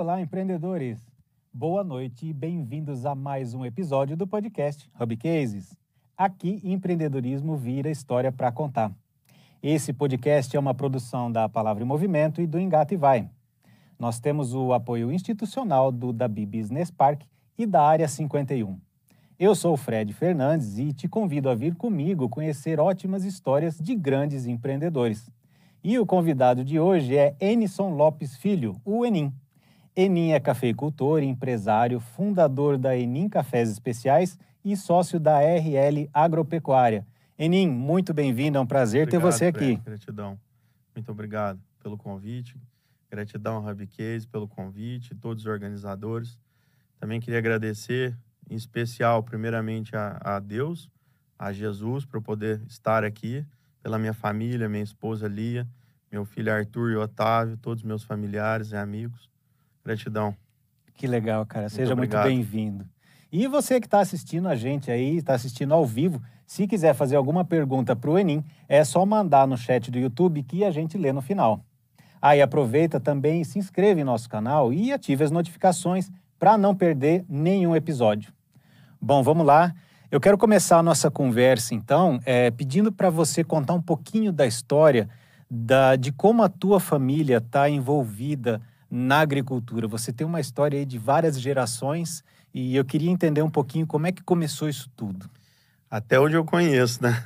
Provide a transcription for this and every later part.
Olá, empreendedores! Boa noite e bem-vindos a mais um episódio do podcast Hub Cases. Aqui, empreendedorismo vira história para contar. Esse podcast é uma produção da Palavra em Movimento e do Engata e Vai. Nós temos o apoio institucional do Dabi Business Park e da Área 51. Eu sou o Fred Fernandes e te convido a vir comigo conhecer ótimas histórias de grandes empreendedores. E o convidado de hoje é Enison Lopes Filho, o Enim. Enim é cafeicultor, empresário, fundador da Enim Cafés Especiais e sócio da RL Agropecuária. Enim, muito bem-vindo, é um prazer obrigado, ter você aqui. Gratidão. Muito obrigado pelo convite. Gratidão, Hub Case, pelo convite, todos os organizadores. Também queria agradecer, em especial, primeiramente, a, a Deus, a Jesus, por poder estar aqui pela minha família, minha esposa Lia, meu filho Arthur e Otávio, todos meus familiares e amigos. Gratidão. Que legal, cara. Seja muito, muito bem-vindo. E você que está assistindo a gente aí, está assistindo ao vivo, se quiser fazer alguma pergunta para o Enim, é só mandar no chat do YouTube que a gente lê no final. Aí ah, aproveita também e se inscreva em nosso canal e ative as notificações para não perder nenhum episódio. Bom, vamos lá. Eu quero começar a nossa conversa, então, é, pedindo para você contar um pouquinho da história da, de como a tua família está envolvida na agricultura. Você tem uma história aí de várias gerações e eu queria entender um pouquinho como é que começou isso tudo. Até onde eu conheço, né?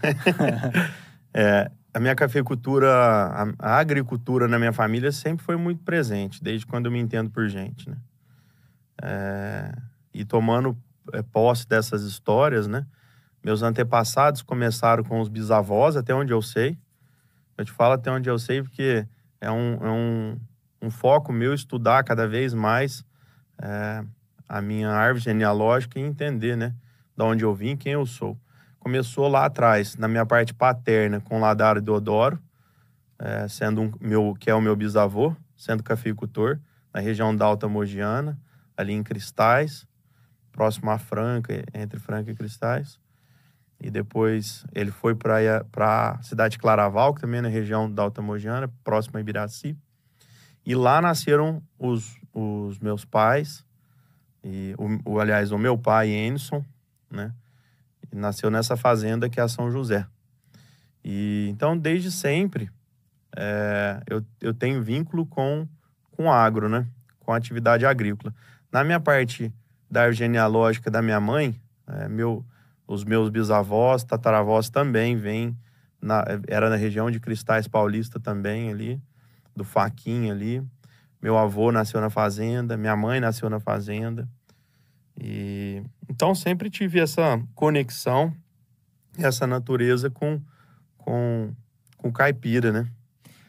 é, a minha cafeicultura, a, a, agricultura na minha família sempre foi muito presente, desde quando eu me entendo por gente, né? É, e tomando é, posse dessas histórias, né? Meus antepassados começaram com os bisavós, até onde eu sei. Eu te falo até onde eu sei, porque é um, é um, um foco meu estudar cada vez mais é, a minha árvore genealógica e entender, né? Da onde eu vim, quem eu sou. Começou lá atrás, na minha parte paterna, com Ladaro Deodoro, é, sendo um, meu, que é o meu bisavô, sendo cafeicultor, na região da Alta Mogiana, ali em Cristais próximo a Franca, entre Franca e Cristais. E depois ele foi para a cidade de Claraval, que também é na região da Alta Mogiana, próximo a Ibiraci. E lá nasceram os, os meus pais, e o, o, aliás, o meu pai, Enison, né? nasceu nessa fazenda que é a São José. E então, desde sempre, é, eu, eu tenho vínculo com, com agro, né? Com atividade agrícola. Na minha parte da genealógica da minha mãe, é, meu, os meus bisavós, tataravós também vêm, era na região de Cristais Paulista também ali, do Faquinha ali. Meu avô nasceu na fazenda, minha mãe nasceu na fazenda. E então sempre tive essa conexão, essa natureza com com com caipira, né?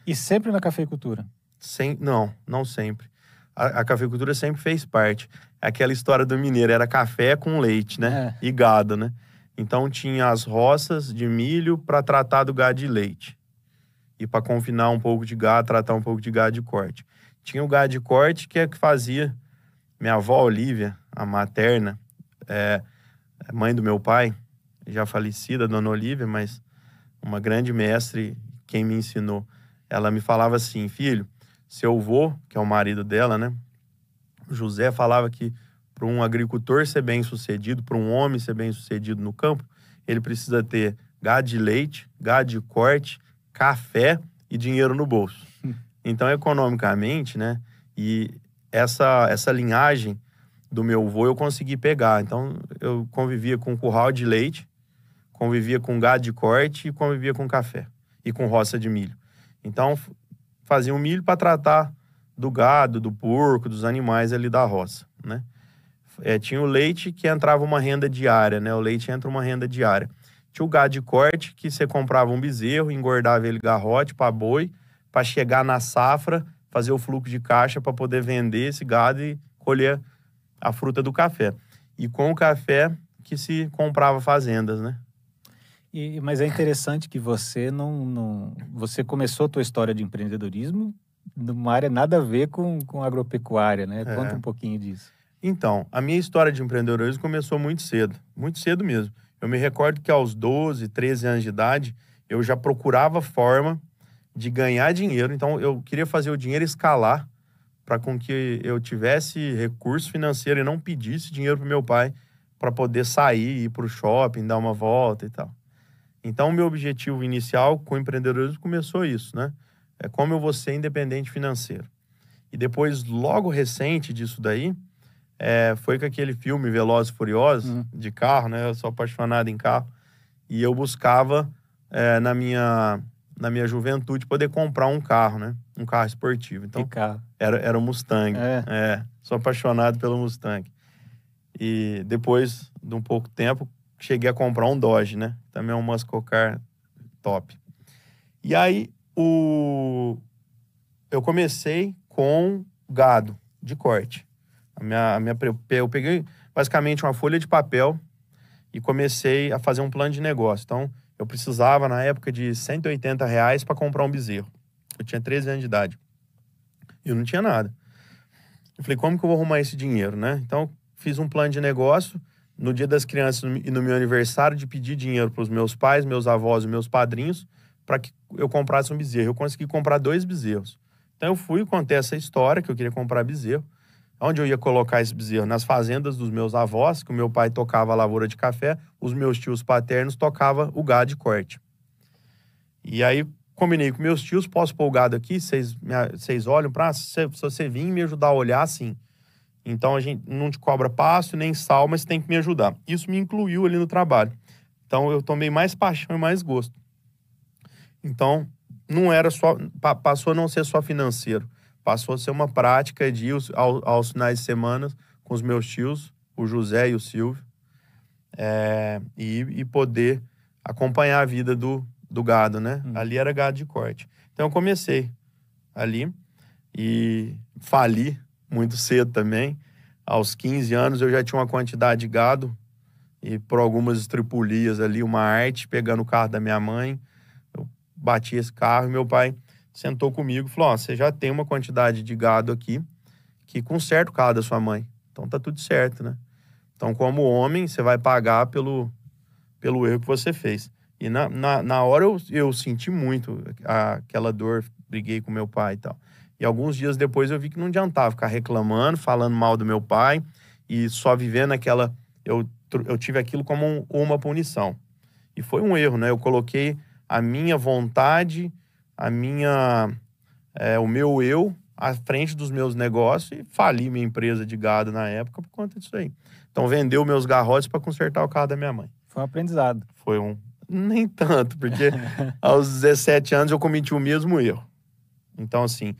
E sempre na cafeicultura? Sem, não, não sempre. A, a cafeicultura sempre fez parte aquela história do mineiro, era café com leite, né? É. E gado, né? Então tinha as roças de milho para tratar do gado de leite. E para confinar um pouco de gado, tratar um pouco de gado de corte. Tinha o gado de corte que é que fazia minha avó Olívia, a materna, é, mãe do meu pai, já falecida, dona Olívia, mas uma grande mestre, quem me ensinou. Ela me falava assim, filho, seu avô, que é o marido dela, né? José falava que para um agricultor ser bem sucedido, para um homem ser bem sucedido no campo, ele precisa ter gado de leite, gado de corte, café e dinheiro no bolso. Hum. Então, economicamente, né? E essa, essa linhagem do meu avô eu consegui pegar. Então, eu convivia com curral de leite, convivia com gado de corte e convivia com café e com roça de milho. Então, fazia o milho para tratar do gado, do porco, dos animais ali da roça, né? É, tinha o leite que entrava uma renda diária, né? O leite entra uma renda diária. Tinha o gado de corte que você comprava um bezerro, engordava ele garrote para boi, para chegar na safra, fazer o fluxo de caixa para poder vender esse gado e colher a fruta do café. E com o café que se comprava fazendas, né? E, mas é interessante que você não, não, você começou a tua história de empreendedorismo numa área nada a ver com, com agropecuária, né? Conta é. um pouquinho disso. Então, a minha história de empreendedorismo começou muito cedo, muito cedo mesmo. Eu me recordo que aos 12, 13 anos de idade, eu já procurava forma de ganhar dinheiro. Então, eu queria fazer o dinheiro escalar para com que eu tivesse recurso financeiro e não pedisse dinheiro para meu pai para poder sair, ir para o shopping, dar uma volta e tal. Então, o meu objetivo inicial com o empreendedorismo começou isso, né? É como eu vou ser independente financeiro. E depois, logo recente disso daí, é, foi com aquele filme Velozes e Furiosos, uhum. de carro, né? Eu sou apaixonado em carro. E eu buscava, é, na, minha, na minha juventude, poder comprar um carro, né? Um carro esportivo. Então, que carro? Era, era o Mustang. É. é. Sou apaixonado pelo Mustang. E depois de um pouco tempo, cheguei a comprar um Dodge, né? Também é um muscle car top. E aí, o... eu comecei com gado de corte. A minha, a minha, eu peguei basicamente uma folha de papel e comecei a fazer um plano de negócio. Então, eu precisava, na época, de 180 reais para comprar um bezerro. Eu tinha 13 anos de idade. E eu não tinha nada. Eu falei, como que eu vou arrumar esse dinheiro, né? Então, fiz um plano de negócio no dia das crianças e no meu aniversário de pedir dinheiro para os meus pais, meus avós e meus padrinhos para que eu comprasse um bezerro. Eu consegui comprar dois bezerros. Então eu fui contei essa história que eu queria comprar bezerro. Onde eu ia colocar esse bezerro? Nas fazendas dos meus avós, que o meu pai tocava a lavoura de café, os meus tios paternos tocavam o gado de corte. E aí combinei com meus tios, posso pôr o gado aqui? Vocês olham para se, se você vir me ajudar a olhar, assim. Então a gente não te cobra passo nem sal, mas tem que me ajudar. Isso me incluiu ali no trabalho. Então eu tomei mais paixão e mais gosto. Então não era só passou a não ser só financeiro, passou a ser uma prática de ir aos, aos finais de semana com os meus tios, o José e o Silvio, é, e, e, poder acompanhar a vida do, do gado, né? Hum. Ali era gado de corte. Então eu comecei ali e fali muito cedo também. Aos 15 anos eu já tinha uma quantidade de gado e por algumas estripulias ali, uma arte, pegando o carro da minha mãe. Eu bati esse carro e meu pai sentou comigo e falou: Ó, você já tem uma quantidade de gado aqui que conserta o carro da sua mãe. Então tá tudo certo, né? Então, como homem, você vai pagar pelo, pelo erro que você fez. E na, na, na hora eu, eu senti muito aquela dor, briguei com meu pai e tal. E alguns dias depois eu vi que não adiantava ficar reclamando, falando mal do meu pai e só vivendo aquela. Eu, eu tive aquilo como um, uma punição. E foi um erro, né? Eu coloquei a minha vontade, a minha. É, o meu eu à frente dos meus negócios e fali minha empresa de gado na época por conta disso aí. Então vendeu meus garrotes para consertar o carro da minha mãe. Foi um aprendizado. Foi um. Nem tanto, porque aos 17 anos eu cometi o mesmo erro. Então, assim,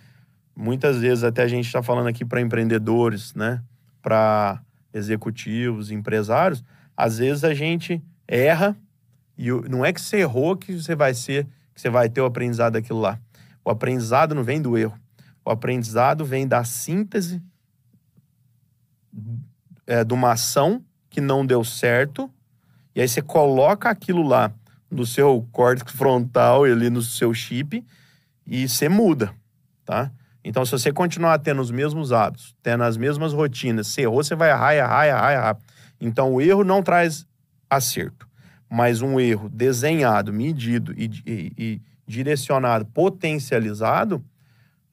muitas vezes até a gente está falando aqui para empreendedores, né? Para executivos, empresários, às vezes a gente erra e não é que você errou que você vai ser, que você vai ter o aprendizado daquilo lá. O aprendizado não vem do erro. O aprendizado vem da síntese é, de uma ação que não deu certo, e aí você coloca aquilo lá no seu córtex frontal ali no seu chip e você muda, tá? Então, se você continuar tendo os mesmos hábitos, tendo as mesmas rotinas, se errou, você vai errar, errar, errar, errar. Então, o erro não traz acerto, mas um erro desenhado, medido e, e, e direcionado, potencializado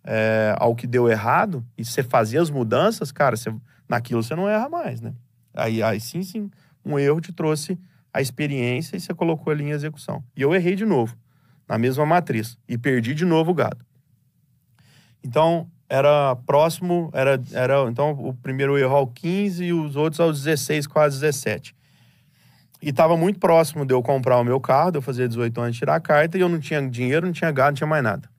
é, ao que deu errado, e você fazia as mudanças, cara, você, naquilo você não erra mais, né? Aí, aí sim, sim, um erro te trouxe a experiência e você colocou ali em execução. E eu errei de novo, na mesma matriz, e perdi de novo o gado. Então, era próximo, era, era então o primeiro erro ao 15 e os outros aos 16, quase 17. E estava muito próximo de eu comprar o meu carro, de eu fazer 18 anos, tirar a carta, e eu não tinha dinheiro, não tinha gado, não tinha mais nada.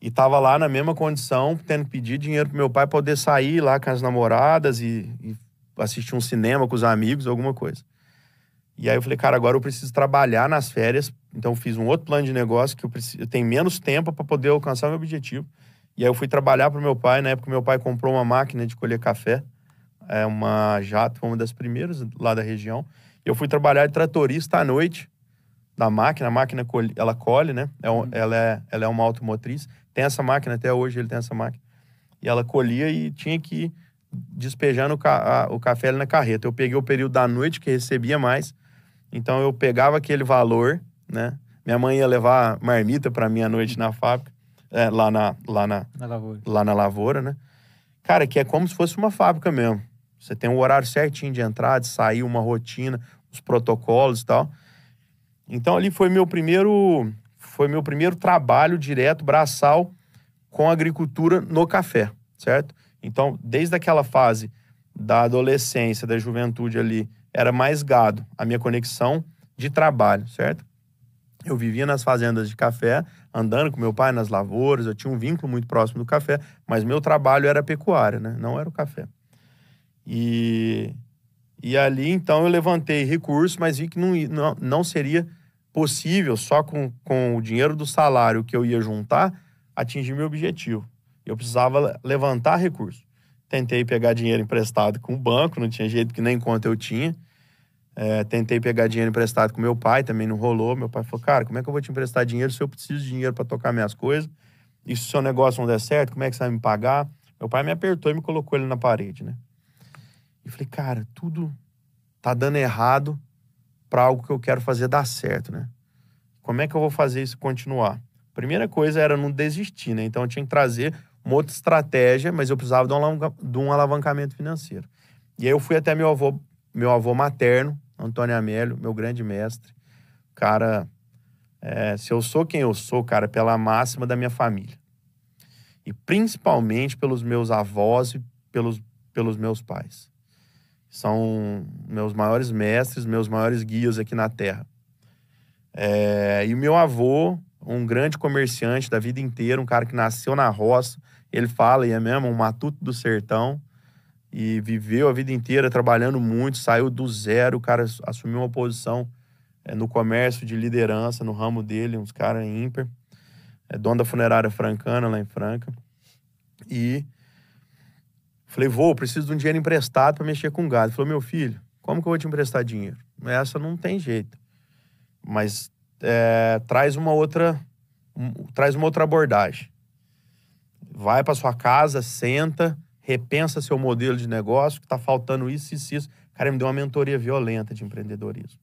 E estava lá na mesma condição, tendo que pedir dinheiro pro meu pai poder sair lá com as namoradas e, e assistir um cinema com os amigos, alguma coisa. E aí eu falei, cara, agora eu preciso trabalhar nas férias. Então fiz um outro plano de negócio que eu, preciso, eu tenho menos tempo para poder alcançar meu objetivo. E aí eu fui trabalhar para meu pai. Na época meu pai comprou uma máquina de colher café, é uma jato, uma das primeiras lá da região. Eu fui trabalhar de tratorista à noite da máquina. A máquina colhe, ela colhe, né? É um, uhum. ela, é, ela é uma automotriz. Tem essa máquina até hoje, ele tem essa máquina. E ela colhia e tinha que ir despejando o, ca, a, o café ali na carreta. Eu peguei o período da noite que recebia mais então eu pegava aquele valor, né? Minha mãe ia levar marmita para mim à noite na fábrica. é, lá, na, lá, na, Na lavoura. lá na lavoura, né? Cara, que é como se fosse uma fábrica mesmo. Você tem um horário certinho de entrada, de sair, uma rotina, os protocolos e tal. Então ali foi meu primeiro foi meu primeiro trabalho direto braçal com agricultura no café, certo? Então, desde aquela fase da adolescência, da juventude ali, era mais gado, a minha conexão de trabalho, certo? Eu vivia nas fazendas de café, andando com meu pai nas lavouras, eu tinha um vínculo muito próximo do café, mas meu trabalho era pecuária, né? Não era o café. E, e ali, então, eu levantei recursos, mas vi que não, não, não seria possível, só com, com o dinheiro do salário que eu ia juntar, atingir meu objetivo. Eu precisava le- levantar recursos. Tentei pegar dinheiro emprestado com o banco, não tinha jeito que nem conta eu tinha. É, tentei pegar dinheiro emprestado com meu pai, também não rolou. Meu pai falou, cara, como é que eu vou te emprestar dinheiro se eu preciso de dinheiro para tocar minhas coisas? E se o seu negócio não der certo, como é que você vai me pagar? Meu pai me apertou e me colocou ele na parede, né? E falei, cara, tudo tá dando errado para algo que eu quero fazer dar certo, né? Como é que eu vou fazer isso continuar? Primeira coisa era não desistir, né? Então eu tinha que trazer uma outra estratégia, mas eu precisava de um, alavanca- de um alavancamento financeiro. E aí eu fui até meu avô, meu avô materno, Antônio Amélio, meu grande mestre. Cara, é, se eu sou quem eu sou, cara, pela máxima da minha família. E principalmente pelos meus avós e pelos, pelos meus pais. São meus maiores mestres, meus maiores guias aqui na Terra. É, e o meu avô, um grande comerciante da vida inteira, um cara que nasceu na roça, ele fala, e é mesmo, um matuto do sertão, e viveu a vida inteira trabalhando muito, saiu do zero, o cara assumiu uma posição é, no comércio de liderança, no ramo dele, uns caras ímpar. É dono da funerária francana lá em Franca. E falei, vô, preciso de um dinheiro emprestado para mexer com gado. Ele falou, meu filho, como que eu vou te emprestar dinheiro? Essa não tem jeito. Mas é, traz uma outra um- traz uma outra abordagem. Vai para sua casa, senta, repensa seu modelo de negócio, que está faltando isso, isso, isso. Cara, me deu uma mentoria violenta de empreendedorismo.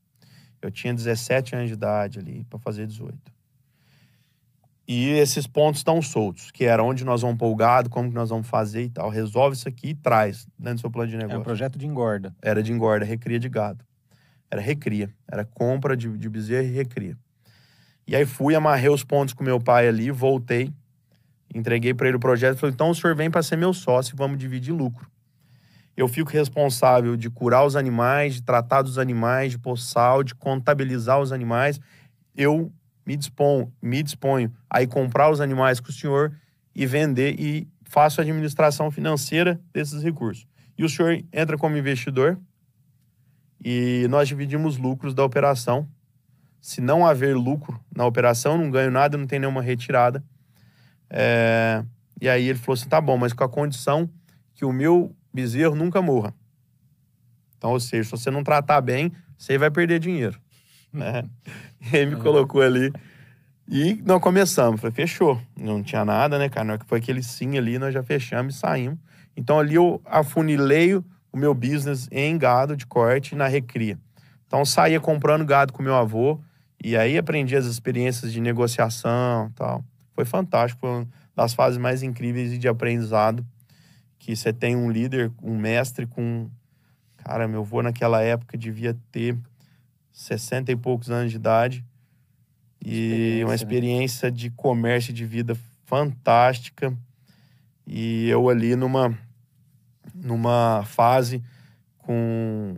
Eu tinha 17 anos de idade ali, para fazer 18. E esses pontos estão soltos, que era onde nós vamos pôr o gado, como que nós vamos fazer e tal. Resolve isso aqui e traz dentro do seu plano de negócio um projeto de engorda. era de engorda, recria de gado. Era recria, era compra de, de bezerro e recria. E aí fui, amarrei os pontos com meu pai ali, voltei, entreguei para ele o projeto e falei: então o senhor vem para ser meu sócio e vamos dividir lucro. Eu fico responsável de curar os animais, de tratar dos animais, de pôr sal, de contabilizar os animais. Eu me disponho, me disponho a ir comprar os animais com o senhor e vender e faço a administração financeira desses recursos. E o senhor entra como investidor e nós dividimos lucros da operação. Se não haver lucro na operação, não ganho nada, não tem nenhuma retirada. É, E aí ele falou assim: tá bom, mas com a condição que o meu bezerro nunca morra. Então, ou seja, se você não tratar bem, você vai perder dinheiro. Né? E aí me colocou ali. E nós começamos. Falei, fechou. Não tinha nada, né, cara? Na hora que foi aquele sim ali, nós já fechamos e saímos. Então ali eu afunilei o meu business em gado de corte na recria. Então saía comprando gado com meu avô e aí aprendi as experiências de negociação tal. Foi fantástico, foi uma das fases mais incríveis e de aprendizado que você tem um líder, um mestre com cara, meu avô naquela época devia ter 60 e poucos anos de idade e uma Experiência, né? experiência de comércio e de vida fantástica. E eu ali numa numa fase com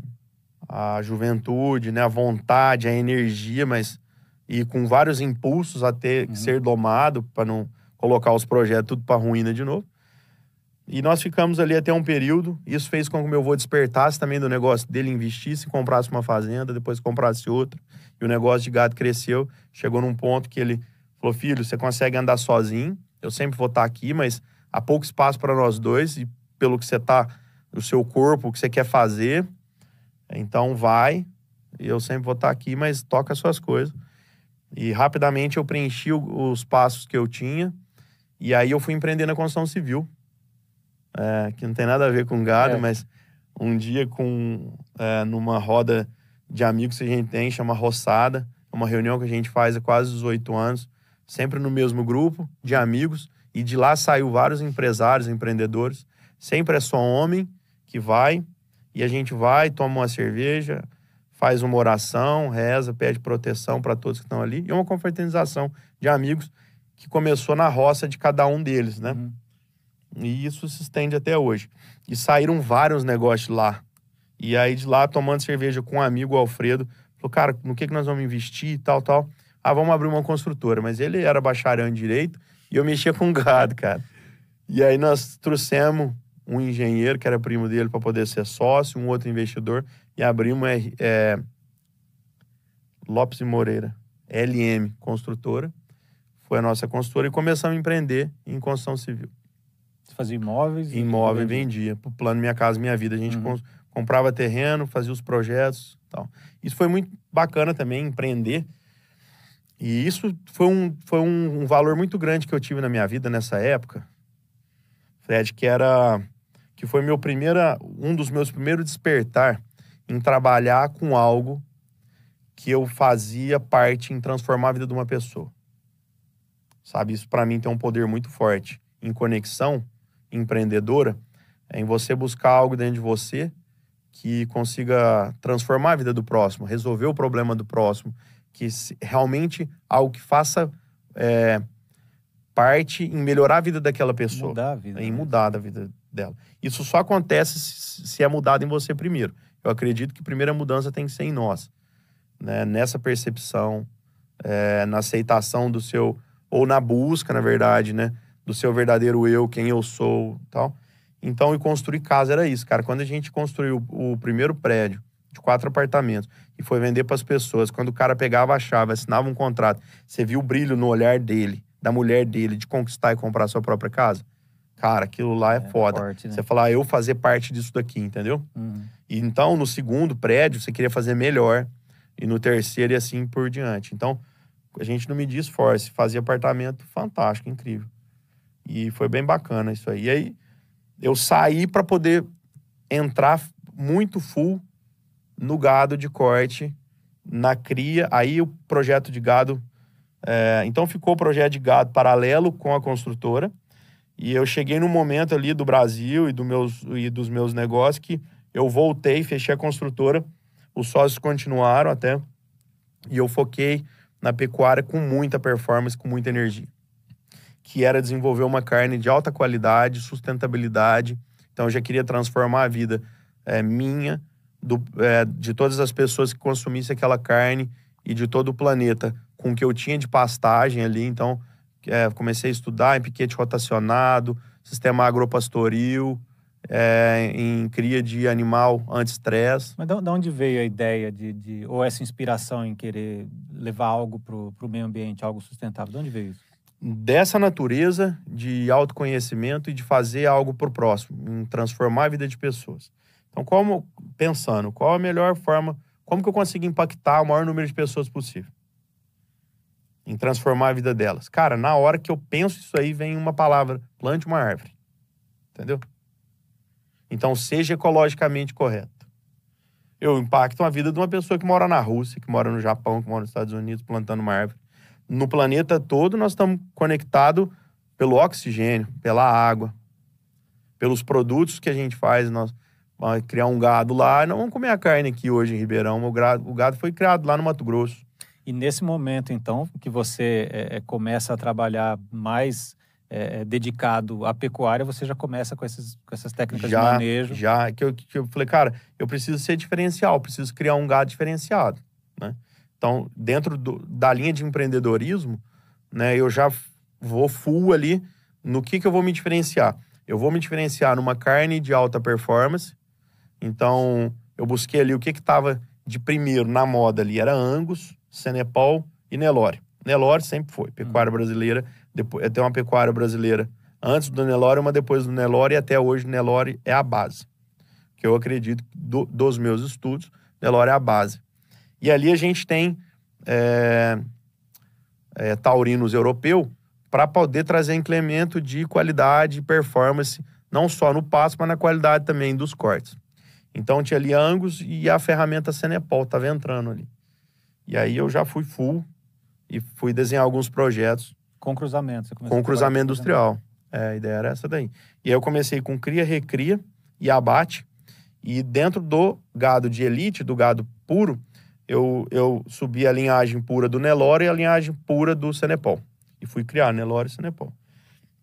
a juventude, né, a vontade, a energia, mas e com vários impulsos a ter que Uhum. ser domado para não colocar os projetos tudo para ruína de novo. E nós ficamos ali até um período. Isso fez com que meu avô despertasse também do negócio dele, investisse, comprasse uma fazenda, depois comprasse outra. E o negócio de gado cresceu. Chegou num ponto que ele falou: Filho, você consegue andar sozinho. Eu sempre vou estar aqui, mas há pouco espaço para nós dois. E pelo que você tá, o seu corpo, o que você quer fazer. Então vai. E eu sempre vou estar aqui, mas toca as suas coisas. E rapidamente eu preenchi os passos que eu tinha. E aí eu fui empreender na construção civil. É, que não tem nada a ver com gado, É. mas um dia com é, numa roda de amigos que a gente tem, chama Roçada, é uma reunião que a gente faz há quase 18 anos. sempre no mesmo grupo de amigos, e de lá saiu vários empresários, empreendedores. Sempre é só homem que vai, e a gente vai, toma uma cerveja, faz uma oração, reza, pede proteção para todos que estão ali, e uma confraternização de amigos que começou na roça de cada um deles, né? Uhum. E isso se estende até hoje. E saíram vários negócios lá. E aí de lá, tomando cerveja com um amigo, o Alfredo, falou, cara, no que, que nós vamos investir e tal, tal. Ah, vamos abrir uma construtora. Mas ele era bacharel em direito e eu mexia com gado, cara. E aí nós trouxemos um engenheiro, que era primo dele, para poder ser sócio, um outro investidor, e abrimos é, é, Lopes e Moreira, LM Construtora. Foi a nossa construtora e começamos a empreender em construção civil. Você fazia imóveis? Imóvel vendia. Para o plano Minha Casa Minha Vida. A gente uhum. comprava terreno, fazia os projetos tal. Isso foi muito bacana também, empreender. E isso foi um, foi um, um valor muito grande que eu tive na minha vida nessa época, Fred, que era que foi meu primeira, um dos meus primeiros despertar em trabalhar com algo que eu fazia parte em transformar a vida de uma pessoa. Sabe, isso para mim tem um poder muito forte em conexão empreendedora, é em você buscar algo dentro de você que consiga transformar a vida do próximo, resolver o problema do próximo, que realmente algo que faça é, parte em melhorar a vida daquela pessoa. Mudar a vida. Em né? mudar a vida dela. Isso só acontece se, se é mudado em você primeiro. Eu acredito que a primeira mudança tem que ser em nós. Né? Nessa percepção, é, na aceitação do seu. Ou na busca, na verdade, né? Do seu verdadeiro eu, quem eu sou tal. Então, e construir casa era isso, cara. Quando a gente construiu o primeiro prédio de quatro apartamentos e foi vender para as pessoas, quando o cara pegava a chave, assinava um contrato, você viu o brilho no olhar dele, da mulher dele, de conquistar e comprar a sua própria casa. Cara, aquilo lá é, é foda. Forte, né? Você falar, ah, eu fazer parte disso daqui, entendeu? Uhum. E então, no segundo prédio, você queria fazer melhor. E no terceiro e assim por diante. Então, a gente não media esforço, fazia apartamento fantástico, incrível. E foi bem bacana isso aí. E aí, eu saí para poder entrar muito full no gado de corte, na cria. Aí o projeto de gado. É, então ficou o projeto de gado paralelo com a construtora. E eu cheguei no momento ali do Brasil e, do meus, e dos meus negócios que eu voltei, fechei a construtora. Os sócios continuaram até. E eu foquei na pecuária com muita performance, com muita energia. Que era desenvolver uma carne de alta qualidade, sustentabilidade. Então eu já queria transformar a vida é, minha, do, é, de todas as pessoas que consumissem aquela carne e de todo o planeta com o que eu tinha de pastagem ali. Então é, comecei a estudar em piquete rotacionado, sistema agropastoril, é, em cria de animal anti-estresse. Mas de onde veio a ideia de, de, ou essa inspiração em querer levar algo para o meio ambiente, algo sustentável? De onde veio isso? Dessa natureza de autoconhecimento e de fazer algo para o próximo, em transformar a vida de pessoas. Então, como pensando, qual a melhor forma, como que eu consigo impactar o maior número de pessoas possível? em transformar a vida delas. Cara, na hora que eu penso isso aí, vem uma palavra: plante uma árvore. Entendeu? Então, seja ecologicamente correto. Eu impacto a vida de uma pessoa que mora na Rússia, que mora no Japão, que mora nos Estados Unidos, plantando uma árvore. No planeta todo, nós estamos conectados pelo oxigênio, pela água, pelos produtos que a gente faz. Nós vamos criar um gado lá, não vamos comer a carne aqui hoje em Ribeirão. O gado, o gado foi criado lá no Mato Grosso. E nesse momento, então, que você é, começa a trabalhar mais é, dedicado à pecuária, você já começa com, esses, com essas técnicas já, de manejo? Já, que eu, que eu falei, cara, eu preciso ser diferencial, preciso criar um gado diferenciado, né? Então, dentro do, da linha de empreendedorismo, né, eu já vou full ali no que, que eu vou me diferenciar. Eu vou me diferenciar numa carne de alta performance. Então, eu busquei ali o que estava de primeiro na moda ali, era Angus, Senepal e Nelore. Nelore sempre foi. Pecuária hum. brasileira, depois, tem uma pecuária brasileira antes do Nelore, uma depois do Nelore, e até hoje Nelore é a base. Que eu acredito, do, dos meus estudos, Nelore é a base. E ali a gente tem é, é, taurinos europeu para poder trazer incremento de qualidade e performance, não só no passo, mas na qualidade também dos cortes. Então tinha ali Angus e a ferramenta Senepol estava entrando ali. E aí eu já fui full e fui desenhar alguns projetos Com cruzamento. com cruzamento industrial. É, a ideia era essa daí. E aí eu comecei com cria, recria e abate. E dentro do gado de elite, do gado puro, eu, eu subi a linhagem pura do Nelore e a linhagem pura do Senepol. E fui criar Nelore e Senepol.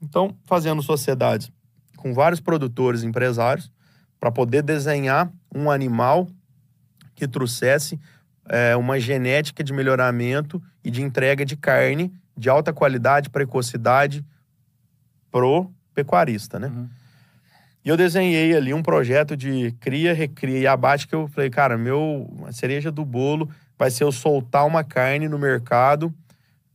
Então, fazendo sociedades com vários produtores empresários para poder desenhar um animal que trouxesse é, uma genética de melhoramento e de entrega de carne de alta qualidade, precocidade pro pecuarista, né? Uhum. E eu desenhei ali um projeto de cria, recria e abate que eu falei, cara, meu a cereja do bolo vai ser eu soltar uma carne no mercado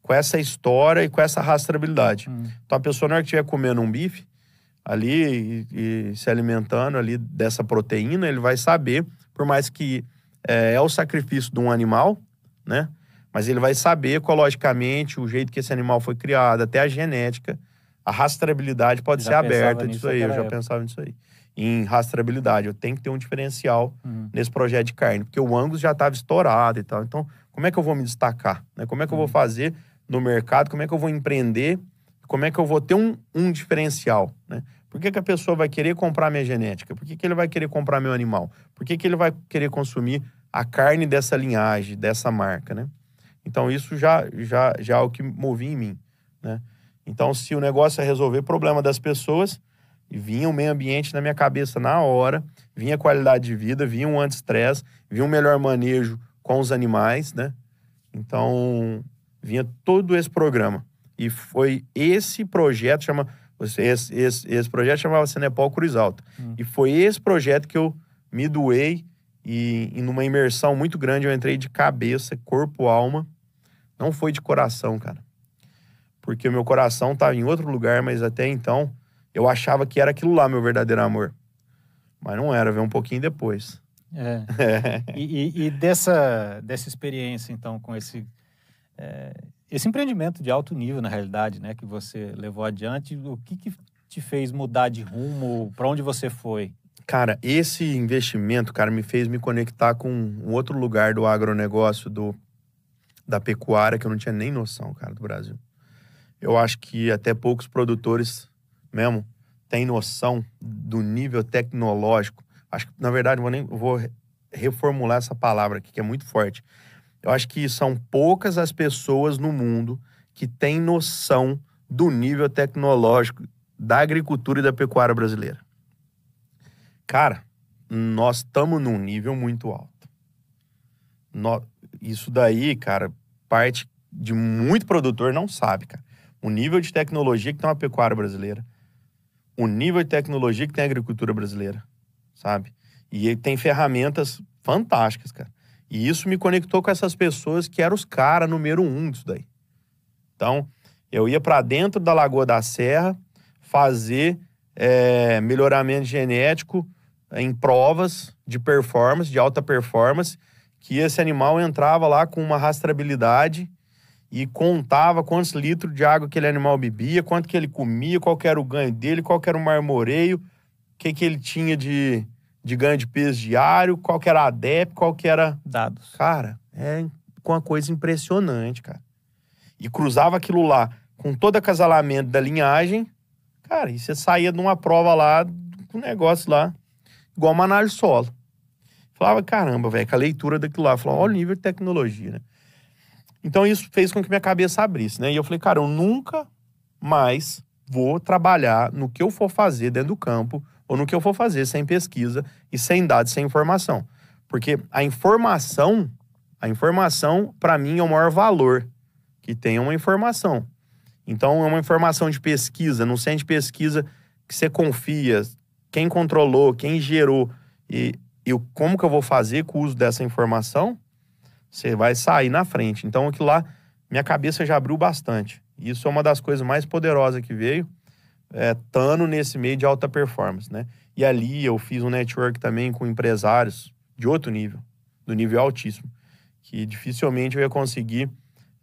com essa história e com essa rastreabilidade. Uhum. Então a pessoa na hora que estiver comendo um bife ali e, e, se alimentando ali dessa proteína, ele vai saber, por mais que é, é o sacrifício de um animal, né? Mas ele vai saber ecologicamente o jeito que esse animal foi criado, até a genética, a rastreabilidade pode já ser aberta disso aí. Eu já época. pensava nisso aí. Em rastreabilidade, eu tenho que ter um diferencial uhum. nesse projeto de carne, porque o Angus já estava estourado e tal. Então, como é que eu vou me destacar? Né? Como é que uhum. eu vou uhum. fazer no mercado? Como é que eu vou empreender? Como é que eu vou ter um, um diferencial? Né? Por que, que a pessoa vai querer comprar minha genética? Por que, que ele vai querer comprar meu animal? Por que, que ele vai querer consumir a carne dessa linhagem, dessa marca, né? Então, isso já, já, já é o que movia em mim, né? Então, se o negócio é resolver problema das pessoas, vinha o meio ambiente na minha cabeça na hora, vinha qualidade de vida, vinha um anti-estresse, vinha um melhor manejo com os animais, né? Então, vinha todo esse programa. E foi esse projeto, chama, esse, esse, esse projeto chamava Cenepol Cruz Alta. Hum. E foi esse projeto que eu me doei e, e numa imersão muito grande eu entrei de cabeça, corpo, alma. Não foi de coração, cara. Porque o meu coração estava em outro lugar, mas até então eu achava que era aquilo lá, meu verdadeiro amor. Mas não era, veio um pouquinho depois. É. é. E, e, e, dessa, dessa experiência, então, com esse, é, esse empreendimento de alto nível, na realidade, né, que você levou adiante, o que, que te fez mudar de rumo? Para onde você foi? Cara, esse investimento, cara, me fez me conectar com um outro lugar do agronegócio, do, da pecuária, que eu não tinha nem noção, cara, do Brasil. Eu acho que até poucos produtores mesmo têm noção do nível tecnológico. Acho que, na verdade, vou nem vou reformular essa palavra aqui, que é muito forte. Eu acho que são poucas as pessoas no mundo que têm noção do nível tecnológico da agricultura e da pecuária brasileira. Cara, nós estamos num nível muito alto. No, isso daí, cara, parte de muito produtor não sabe, cara. O nível de tecnologia que tem uma pecuária brasileira. O nível de tecnologia que tem a agricultura brasileira, sabe? E ele tem ferramentas fantásticas, cara. E isso me conectou com essas pessoas que eram os caras número um disso daí. Então, eu ia para dentro da Lagoa da Serra fazer é, melhoramento genético em provas de performance, de alta performance, que esse animal entrava lá com uma rastreabilidade e contava quantos litros de água aquele animal bebia, quanto que ele comia, qual era o ganho dele, qual era o marmoreio, o que, que ele tinha de, de ganho de peso diário, qual que era a DEP, qual que era... Dados. Cara, é uma coisa impressionante, cara. E cruzava aquilo lá com todo acasalamento da linhagem, cara, e você saía de uma prova lá, com um negócio lá, igual uma análise solo. Falava, caramba, velho, com a leitura daquilo lá. Falava, olha o nível de tecnologia, né? Então isso fez com que minha cabeça abrisse, né? E eu falei, cara, eu nunca mais vou trabalhar no que eu for fazer dentro do campo ou no que eu for fazer sem pesquisa e sem dados, sem informação. Porque a informação, a informação, para mim, é o maior valor que tem uma informação. Então, é uma informação de pesquisa, não sente pesquisa que você confia, quem controlou, quem gerou e, e como que eu vou fazer com o uso dessa informação, você vai sair na frente. Então, aquilo lá, minha cabeça já abriu bastante. Isso é uma das coisas mais poderosas que veio, é, estando nesse meio de alta performance, né? E ali eu fiz um network também com empresários de outro nível, do nível altíssimo, que dificilmente eu ia conseguir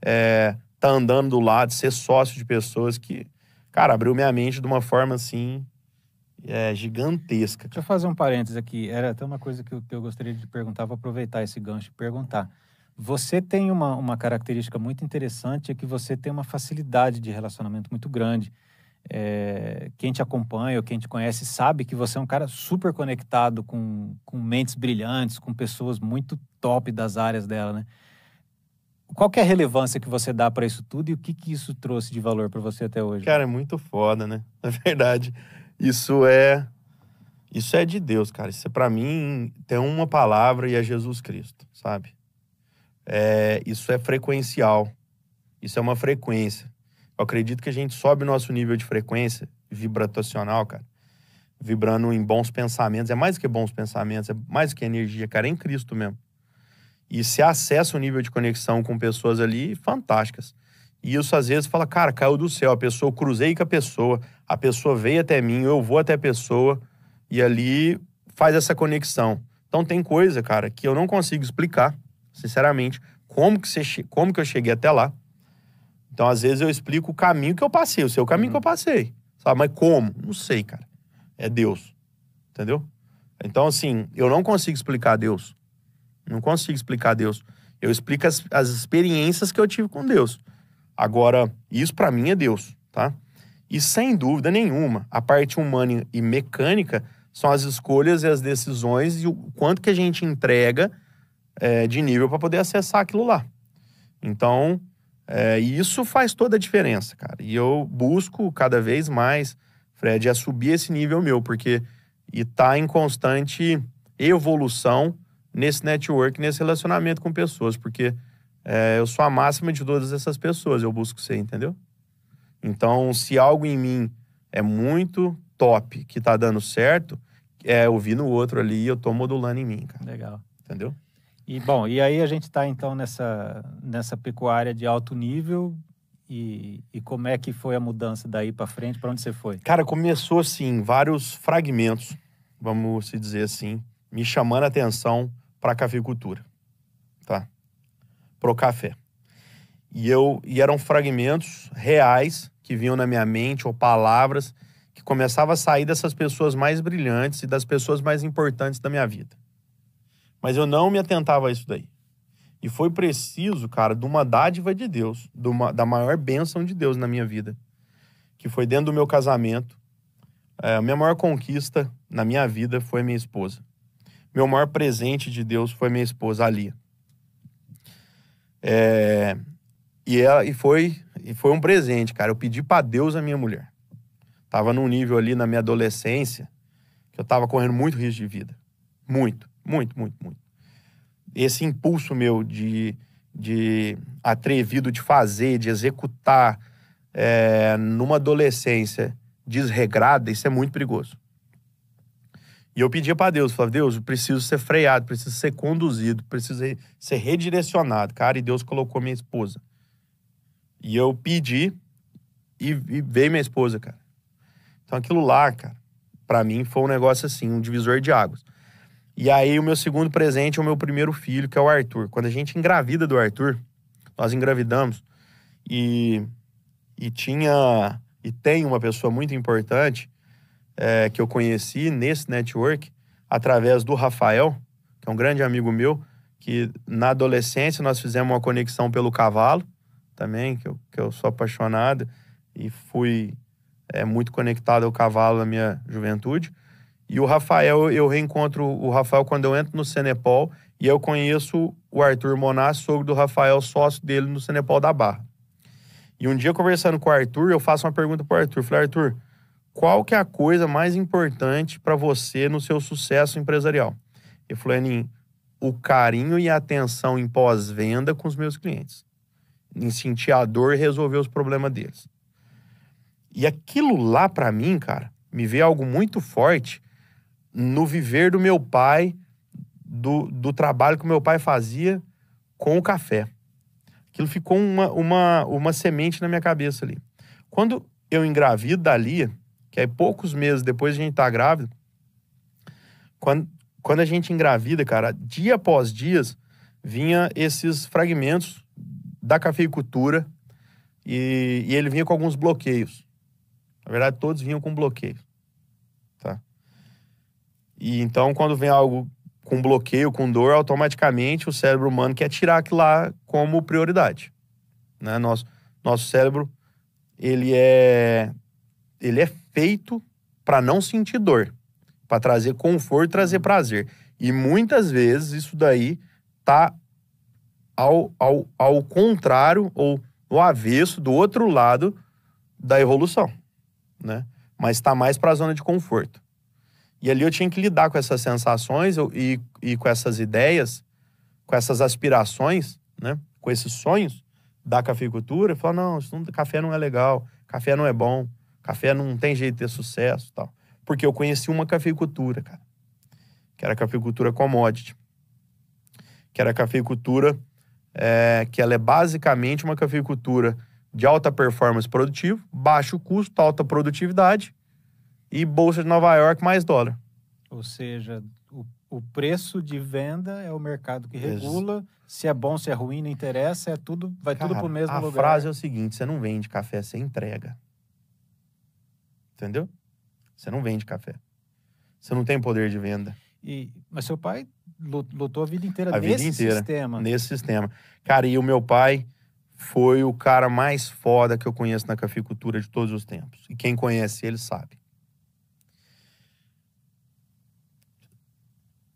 é, tá andando do lado, ser sócio de pessoas que, cara, abriu minha mente de uma forma assim é, gigantesca. Deixa eu fazer um parênteses aqui. Era até uma coisa que eu, que eu gostaria de perguntar, vou aproveitar esse gancho e perguntar. Você tem uma, uma característica muito interessante, é que você tem uma facilidade de relacionamento muito grande. É, quem te acompanha ou quem te conhece sabe que você é um cara super conectado com, com mentes brilhantes, com pessoas muito top das áreas dela, né? Qual é a relevância que você dá para isso tudo e o que, que isso trouxe de valor para você até hoje? Cara, é muito foda, né? Na verdade, isso é isso é de Deus, cara. Isso é para mim tem uma palavra e é Jesus Cristo, sabe? É, isso é frequencial. Isso é uma frequência. Eu acredito que a gente sobe o nosso nível de frequência vibracional, cara, vibrando em bons pensamentos. É mais que bons pensamentos, é mais que energia, cara, é em Cristo mesmo. E se acessa o nível de conexão com pessoas ali fantásticas. E isso às vezes fala, cara, caiu do céu, a pessoa, eu cruzei com a pessoa, a pessoa veio até mim, eu vou até a pessoa, e ali faz essa conexão. Então tem coisa, cara, que eu não consigo explicar, sinceramente, como que, você, como que eu cheguei até lá. Então, às vezes, eu explico o caminho que eu passei, o seu caminho uhum. que eu passei. Sabe? Mas como? Não sei, cara. É Deus. Entendeu? Então, assim, eu não consigo explicar Deus. Não consigo explicar Deus. Eu explico as, as experiências que eu tive com Deus. Agora, isso para mim é Deus, tá? E sem dúvida nenhuma, a parte humana e mecânica são as escolhas e as decisões e o quanto que a gente entrega é, de nível para poder acessar aquilo lá. Então, é, isso faz toda a diferença, cara. E eu busco cada vez mais, Fred, a subir esse nível meu, porque e tá em constante evolução nesse network, nesse relacionamento com pessoas, porque é, eu sou a máxima de todas essas pessoas, eu busco ser, entendeu? Então, se algo em mim é muito top, que tá dando certo, é eu vi no outro ali e eu tô modulando em mim, cara. Legal. Entendeu? E bom, e aí a gente está então nessa, nessa pecuária de alto nível e, e como é que foi a mudança daí para frente? Para onde você foi? Cara, começou assim, vários fragmentos, vamos se dizer assim, me chamando a atenção para a cafeicultura, tá? Pro café. E eu e eram fragmentos reais que vinham na minha mente ou palavras que começavam a sair dessas pessoas mais brilhantes e das pessoas mais importantes da minha vida. Mas eu não me atentava a isso daí. E foi preciso, cara, de uma dádiva de Deus, de uma, da maior bênção de Deus na minha vida, que foi dentro do meu casamento. É, a minha maior conquista na minha vida foi minha esposa. Meu maior presente de Deus foi minha esposa, a Lia. É, e, ela, e, foi, e foi um presente, cara. Eu pedi para Deus a minha mulher. Tava num nível ali na minha adolescência que eu tava correndo muito risco de vida. Muito. Muito, muito, muito. Esse impulso meu de, de atrevido de fazer, de executar é, numa adolescência desregrada, isso é muito perigoso. E eu pedia para Deus, falava, Deus, eu preciso ser freado, preciso ser conduzido, preciso ser redirecionado, cara, e Deus colocou minha esposa. E eu pedi e, e veio minha esposa, cara. Então aquilo lá, cara, para mim foi um negócio assim, um divisor de águas. E aí, o meu segundo presente é o meu primeiro filho, que é o Arthur. Quando a gente engravida do Arthur, nós engravidamos e, e tinha e tem uma pessoa muito importante é, que eu conheci nesse network através do Rafael, que é um grande amigo meu, que na adolescência nós fizemos uma conexão pelo cavalo também, que eu, que eu sou apaixonado e fui é, muito conectado ao cavalo na minha juventude. E o Rafael, eu reencontro o Rafael quando eu entro no Senepol e eu conheço o Arthur Monar, sogro do Rafael, sócio dele no Senepol da Barra. E um dia conversando com o Arthur, eu faço uma pergunta para o Arthur. Falei, Arthur, qual que é a coisa mais importante para você no seu sucesso empresarial? Ele falou, Enin, o carinho e a atenção em pós-venda com os meus clientes. Em sentir a dor e resolver os problemas deles. E aquilo lá, para mim, cara, me vê algo muito forte no viver do meu pai, do, do trabalho que o meu pai fazia com o café. Aquilo ficou uma, uma, uma semente na minha cabeça ali. Quando eu engravido da Lia, que aí poucos meses depois a gente tá grávido, quando, quando a gente engravida, cara, dia após dias, vinha esses fragmentos da cafeicultura e, e ele vinha com alguns bloqueios. Na verdade, todos vinham com bloqueios. E então, quando vem algo com bloqueio, com dor, automaticamente o cérebro humano quer tirar aquilo lá como prioridade. Né? Nosso, nosso cérebro, ele é, ele é feito para não sentir dor, para trazer conforto, trazer prazer. E muitas vezes isso daí tá ao, ao, ao contrário ou no avesso, do outro lado da evolução, né? Mas está mais para a zona de conforto. E ali eu tinha que lidar com essas sensações e, e com essas ideias, com essas aspirações, né? Com esses sonhos da cafeicultura. Falar, não, não, café não é legal, café não é bom, café não tem jeito de ter sucesso tal. Porque eu conheci uma cafeicultura, cara. Que era a cafeicultura commodity. Que era a cafeicultura é, que ela é basicamente uma cafeicultura de alta performance produtiva, baixo custo, alta produtividade e bolsa de Nova York mais dólar. Ou seja, o, o preço de venda é o mercado que regula. Isso. Se é bom, se é ruim, não interessa, é tudo, vai Cara, tudo para o mesmo a lugar. A frase é o seguinte: você não vende café, você entrega. Entendeu? Você não vende café. Você não tem poder de venda. E, mas seu pai lutou a vida inteira a nesse vida inteira, sistema. Nesse sistema. Cara, e o meu pai foi o cara mais foda que eu conheço na cafeicultura de todos os tempos. E quem conhece ele sabe.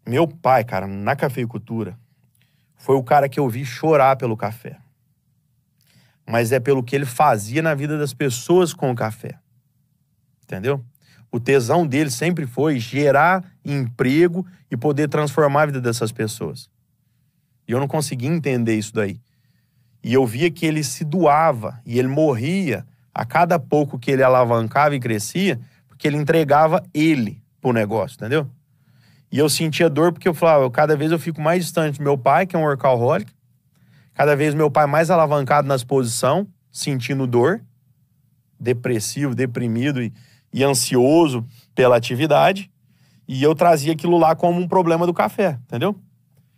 Meu pai, cara, na cafeicultura, foi o cara que eu vi chorar pelo café. Mas é pelo que ele fazia na vida das pessoas com o café. Entendeu? O tesão dele sempre foi gerar emprego e poder transformar a vida dessas pessoas. E eu não conseguia entender isso daí. E eu via que ele se doava e ele morria a cada pouco que ele alavancava e crescia, porque ele entregava ele pro negócio, entendeu? E eu sentia dor porque eu falava, cada vez eu fico mais distante do meu pai, que é um workaholic, cada vez meu pai mais alavancado na exposição, sentindo dor, depressivo, deprimido e, e ansioso pela atividade. E eu trazia aquilo lá como um problema do café, entendeu?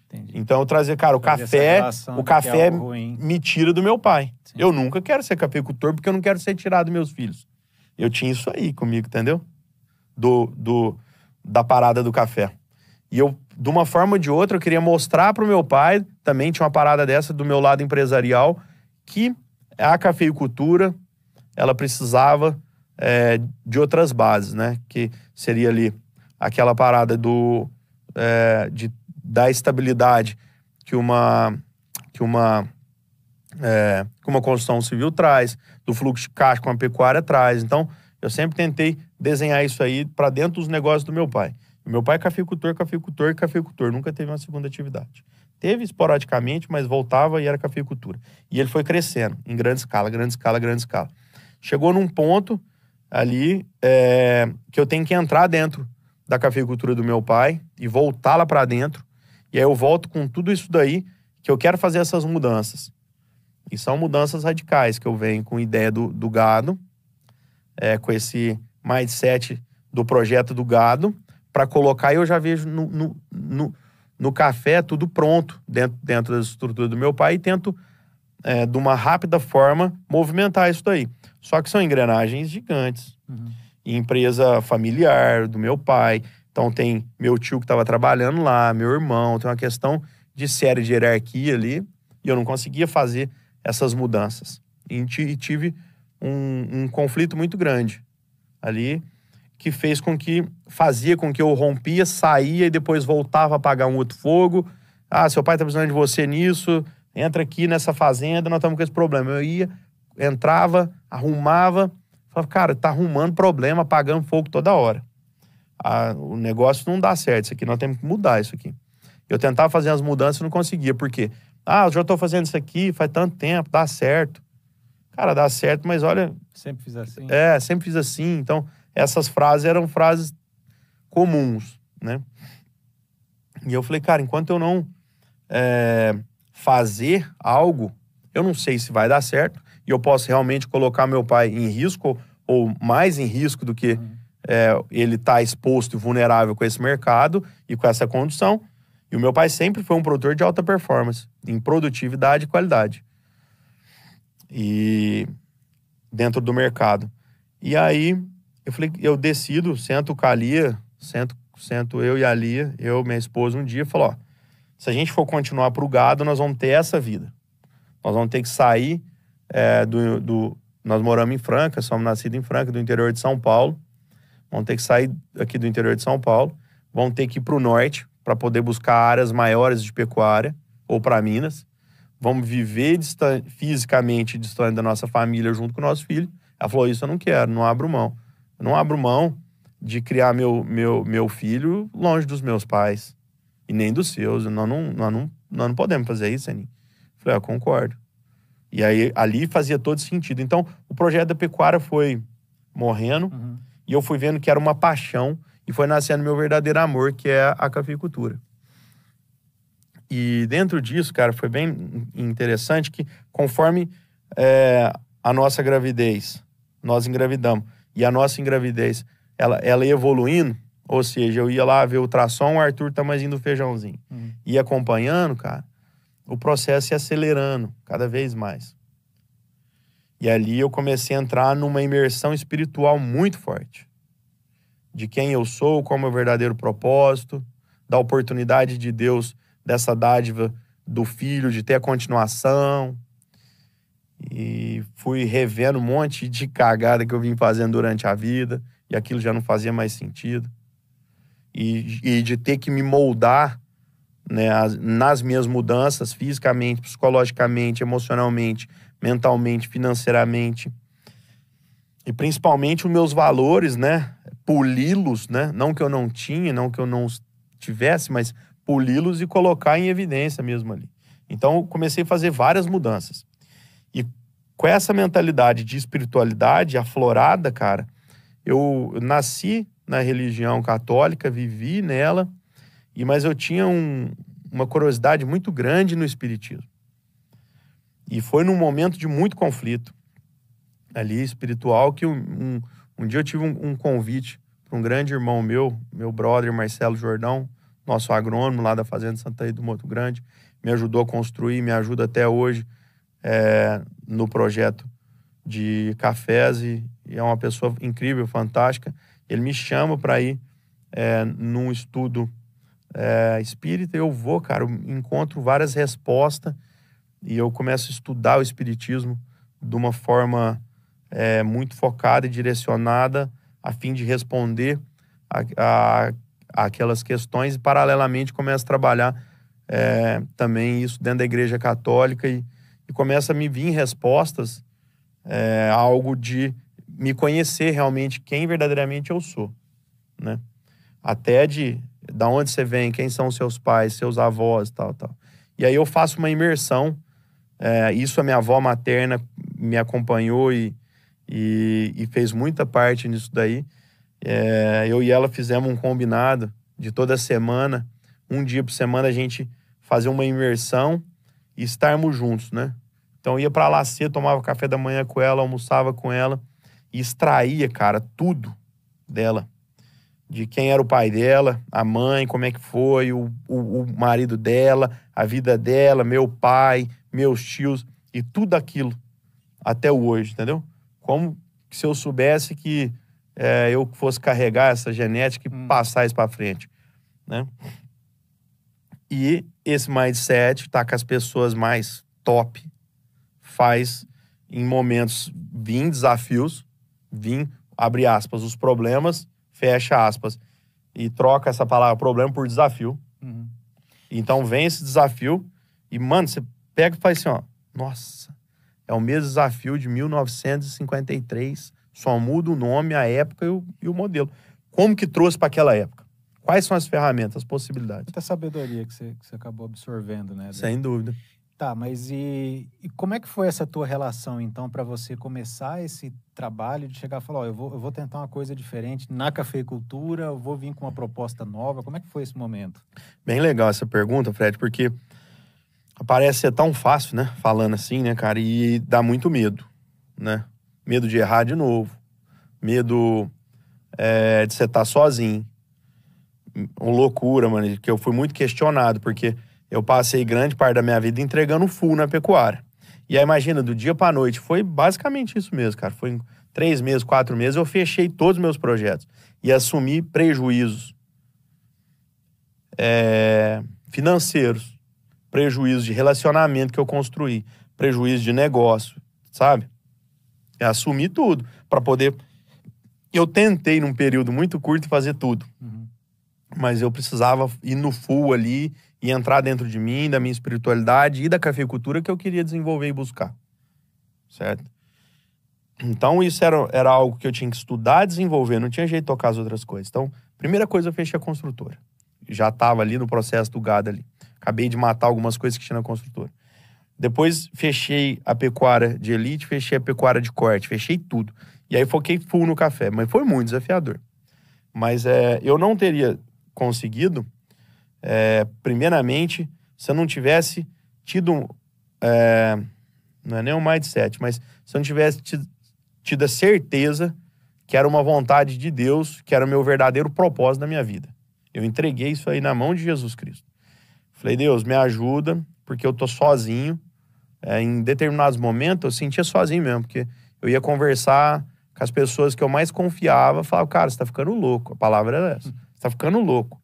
Entendi. Então eu trazia, cara, o café, o café é me tira do meu pai. Sim. Eu nunca quero ser cafeicultor porque eu não quero ser tirado dos meus filhos. Eu tinha isso aí comigo, entendeu? Do, do da parada do café. E eu, de uma forma ou de outra, eu queria mostrar para o meu pai, também tinha uma parada dessa do meu lado empresarial, que a cafeicultura, ela precisava é, de outras bases, né? Que seria ali aquela parada do é, de da estabilidade que uma, que uma, é, que uma construção civil traz, do fluxo de caixa que uma pecuária traz. Então, eu sempre tentei desenhar isso aí para dentro dos negócios do meu pai. Meu pai é cafeicultor, cafeicultor cafeicultor, nunca teve uma segunda atividade. Teve esporadicamente, mas voltava e era cafeicultura. E ele foi crescendo em grande escala, grande escala, grande escala. Chegou num ponto ali é, que eu tenho que entrar dentro da cafeicultura do meu pai e voltar lá para dentro e aí eu volto com tudo isso daí que eu quero fazer essas mudanças. E são mudanças radicais que eu venho com ideia do, do gado, é, com esse mindset do projeto do gado, para colocar e eu já vejo no, no, no, no, café tudo pronto dentro, dentro da estrutura do meu pai e tento, é, de uma rápida forma, movimentar isso daí. Só que são engrenagens gigantes. Uhum. Empresa familiar do meu pai, então tem meu tio que estava trabalhando lá, meu irmão, tem uma questão de série de hierarquia ali, e eu não conseguia fazer essas mudanças. E tive um, um conflito muito grande ali, que fez com que, fazia com que eu rompia, saía e depois voltava a apagar um outro fogo. Ah, seu pai tá precisando de você nisso, entra aqui nessa fazenda, nós estamos com esse problema. Eu ia, entrava, arrumava, falava, cara, tá arrumando problema, apagando fogo toda hora a, o negócio não dá certo, isso aqui nós temos que mudar isso aqui. Eu tentava fazer as mudanças e não conseguia, por quê? Ah, eu já estou fazendo isso aqui faz tanto tempo, dá certo. Cara, dá certo, mas olha. Sempre fiz assim. É, sempre fiz assim. Então, essas frases eram frases comuns, né? E eu falei, cara, enquanto eu não é, fazer algo, eu não sei se vai dar certo e eu posso realmente colocar meu pai em risco ou mais em risco do que uhum é, ele está exposto e vulnerável com esse mercado e com essa condição. E o meu pai sempre foi um produtor de alta performance, em produtividade e qualidade. E dentro do mercado. E aí eu falei, eu decido, sento com a Lia, sento eu e a Lia, eu minha esposa, um dia, falou, ó, se a gente for continuar pro gado, nós vamos ter essa vida. Nós vamos ter que sair é, do, do... Nós moramos em Franca, somos nascidos em Franca, do interior de São Paulo. Vamos ter que sair aqui do interior de São Paulo. Vamos ter que ir para o norte para poder buscar áreas maiores de pecuária ou para Minas. Vamos viver distan fisicamente distante da nossa família junto com o nosso filho. Ela falou: Isso eu não quero, não abro mão. Não abro mão de criar meu, meu, meu filho longe dos meus pais e nem dos seus. Nós não, nós não, nós não podemos fazer isso, Aninha. Falei, eu concordo. E aí, ali fazia todo sentido. Então, o projeto da pecuária foi morrendo uhum. e eu fui vendo que era uma paixão e foi nascendo meu verdadeiro amor, que é a cafeicultura. E dentro disso, cara, foi bem interessante que conforme é, a nossa gravidez, nós engravidamos, e a nossa engravidez, ela, ela ia evoluindo, ou seja, eu ia lá ver o ultrassom, o Arthur tá mais indo feijãozinho. Uhum. Ia acompanhando, cara, o processo ia acelerando cada vez mais. E ali eu comecei a entrar numa imersão espiritual muito forte. De quem eu sou, qual é o meu verdadeiro propósito, da oportunidade de Deus, dessa dádiva do filho, de ter a continuação. E fui revendo um monte de cagada que eu vim fazendo durante a vida, e aquilo já não fazia mais sentido. E, e de ter que me moldar né, as, nas minhas mudanças, fisicamente, psicologicamente, emocionalmente, mentalmente, financeiramente. E principalmente os meus valores, né? Poli-los, né? Não que eu não tinha, não que eu não tivesse, mas poli-los e colocar em evidência mesmo ali. Então, comecei a fazer várias mudanças. Com essa mentalidade de espiritualidade aflorada, cara, eu nasci na religião católica, vivi nela, e mas eu tinha um, uma curiosidade muito grande no espiritismo. E foi num momento de muito conflito ali espiritual que um, um, um dia eu tive um, um convite para um grande irmão meu, meu brother Marcelo Jordão, nosso agrônomo lá da Fazenda Santa Rita do Moto Grande, me ajudou a construir, me ajuda até hoje é, no projeto de cafés e, e, é uma pessoa incrível, fantástica. Ele me chama para ir é, num estudo é, espírita, eu vou, cara, encontro várias respostas e eu começo a estudar o espiritismo de uma forma é, muito focada e direcionada a fim de responder a, a, a aquelas questões e paralelamente começo a trabalhar é, também isso dentro da igreja católica e, e começa a me vir respostas é, algo de me conhecer realmente quem verdadeiramente eu sou, né? Até de da onde você vem, quem são seus pais, seus avós, tal, tal. E aí eu faço uma imersão. É, isso a minha avó materna me acompanhou e, e, e fez muita parte nisso daí. É, eu e ela fizemos um combinado de toda semana, um dia por semana, a gente fazer uma imersão e estarmos juntos, né? Então ia para lá cedo, tomava café da manhã com ela, almoçava com ela e extraía, cara, tudo dela de quem era o pai dela, a mãe, como é que foi, o, o, o marido dela, a vida dela, meu pai, meus tios e tudo aquilo até hoje, entendeu? Como se eu soubesse que é, eu fosse carregar essa genética e hum. passar isso para frente, né? E esse mindset tá com as pessoas mais top, faz em momentos vir desafios, vir, abre aspas, os problemas fecha aspas, e troca essa palavra problema por desafio. Uhum. Então vem esse desafio e, mano, você pega e faz assim, ó, nossa, é o mesmo desafio de 1953, só muda o nome, a época e o, e o modelo. Como que trouxe para aquela época? Quais são as ferramentas, as possibilidades? Muita sabedoria que você, que você acabou absorvendo, né? Sem dúvida. Tá, mas e, e, como é que foi essa tua relação, então, para você começar esse trabalho de chegar e falar, ó, eu vou, eu vou tentar uma coisa diferente na cafeicultura, eu vou vir com uma proposta nova. Como é que foi esse momento? Bem legal essa pergunta, Fred, porque parece ser tão fácil, né? Falando assim, né, cara? E dá muito medo, né? Medo de errar de novo. Medo é, de você estar tá sozinho. Uma loucura, mano, que eu fui muito questionado, porque eu passei grande parte da minha vida entregando full na pecuária. E aí, imagina, do dia pra noite, foi basicamente isso mesmo, cara. Foi em três meses, quatro meses, eu fechei todos os meus projetos e assumi prejuízos é, financeiros, prejuízo de relacionamento que eu construí, prejuízo de negócio, sabe? É assumir tudo para poder. Eu tentei num período muito curto fazer tudo, uhum. Mas eu precisava ir no full ali e entrar dentro de mim, da minha espiritualidade e da cafeicultura que eu queria desenvolver e buscar, certo? Então isso era, era algo que eu tinha que estudar, desenvolver, não tinha jeito de tocar as outras coisas. Então, primeira coisa eu fechei a construtora. Já estava ali no processo do gado ali. Acabei de matar algumas coisas que tinha na construtora. Depois fechei a pecuária de elite, fechei a pecuária de corte, fechei tudo. E aí foquei full no café, mas foi muito desafiador. Mas é, eu não teria conseguido, é, primeiramente, se eu não tivesse tido, é, não é nem um mindset, mas se eu não tivesse tido, tido a certeza que era uma vontade de Deus, que era o meu verdadeiro propósito da minha vida. Eu entreguei isso aí na mão de Jesus Cristo. Falei, Deus, me ajuda, porque eu tô sozinho. É, em determinados momentos, eu sentia sozinho mesmo, porque eu ia conversar com as pessoas que eu mais confiava, falava, cara, você tá ficando louco. A palavra era essa. Você tá ficando louco.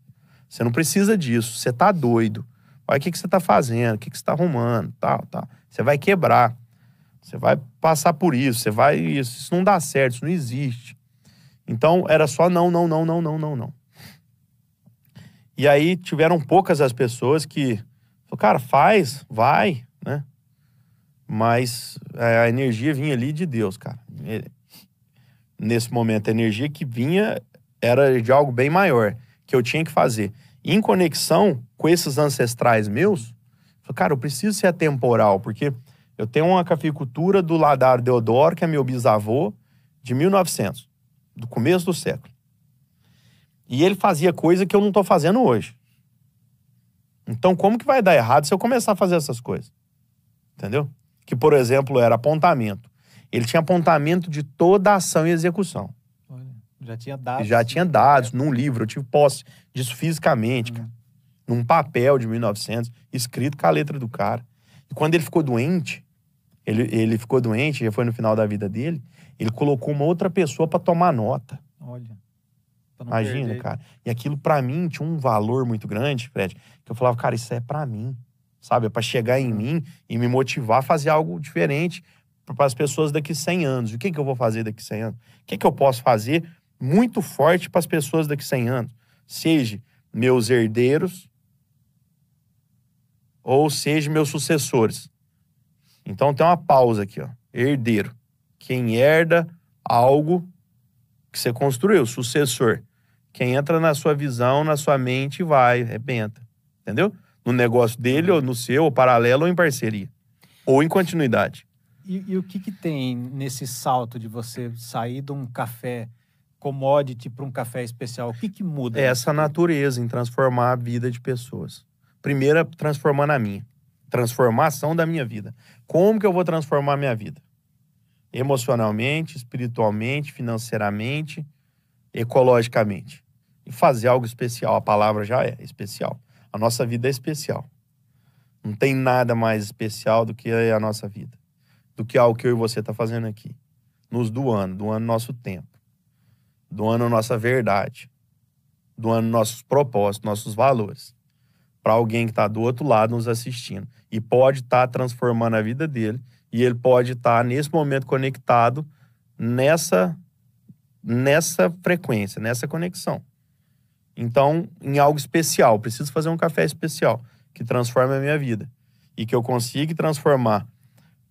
Você não precisa disso. Você tá doido. Olha o que, que você tá fazendo, o que, que você tá arrumando, tal, tal. Você vai quebrar. Você vai passar por isso, você vai. Isso, isso não dá certo, isso não existe. Então era só não, não, não, não, não, não, não. E aí tiveram poucas as pessoas que. Cara, faz, vai, né? Mas é, a energia vinha ali de Deus, cara. Nesse momento, a energia que vinha era de algo bem maior, que eu tinha que fazer. Em conexão com esses ancestrais meus, falei, cara, eu preciso ser atemporal, porque eu tenho uma cafeicultura do Ladar Deodoro, que é meu bisavô, de 1900, do começo do século. E ele fazia coisa que eu não estou fazendo hoje. Então, como que vai dar errado se eu começar a fazer essas coisas? Entendeu? Que, por exemplo, era apontamento. Ele tinha apontamento de toda ação e execução. Já tinha dados. Já tinha dados num livro. Eu tive posse disso fisicamente, cara. Num papel de 1900, escrito com a letra do cara. E quando ele ficou doente, ele, ele ficou doente, já foi no final da vida dele, ele colocou uma outra pessoa para tomar nota. Olha. Imagina, perder. cara. E aquilo para mim tinha um valor muito grande, Fred, que eu falava, cara, isso é para mim. Sabe? É para chegar em mim e me motivar a fazer algo diferente para as pessoas daqui 100 anos. O que, que eu vou fazer daqui 100 anos? O que, que eu posso fazer muito forte para as pessoas daqui 100 anos? Seja meus herdeiros ou seja meus sucessores. Então tem uma pausa aqui, ó. Herdeiro. Quem herda algo que você construiu, sucessor. Quem entra na sua visão, na sua mente, vai, arrebenta. Entendeu? No negócio dele, ou no seu, ou paralelo, ou em parceria. Ou em continuidade. E, e o que, que tem nesse salto de você sair de um café commodity para um café especial? O que, que muda? É essa natureza em transformar a vida de pessoas. Primeiro, transformando a minha. Transformação da minha vida. Como que eu vou transformar a minha vida? Emocionalmente, espiritualmente, financeiramente, ecologicamente. E fazer algo especial. A palavra já é especial. A nossa vida é especial. Não tem nada mais especial do que a nossa vida. Do que algo que eu e você está fazendo aqui. Nos doando, doando nosso tempo. Doando nossa verdade. Doando nossos propósitos, nossos valores. Para alguém que está do outro lado nos assistindo. E pode estar tá transformando a vida dele. E ele pode estar, tá, nesse momento, conectado nessa nessa frequência, nessa conexão. Então, em algo especial, preciso fazer um café especial que transforme a minha vida e que eu consiga transformar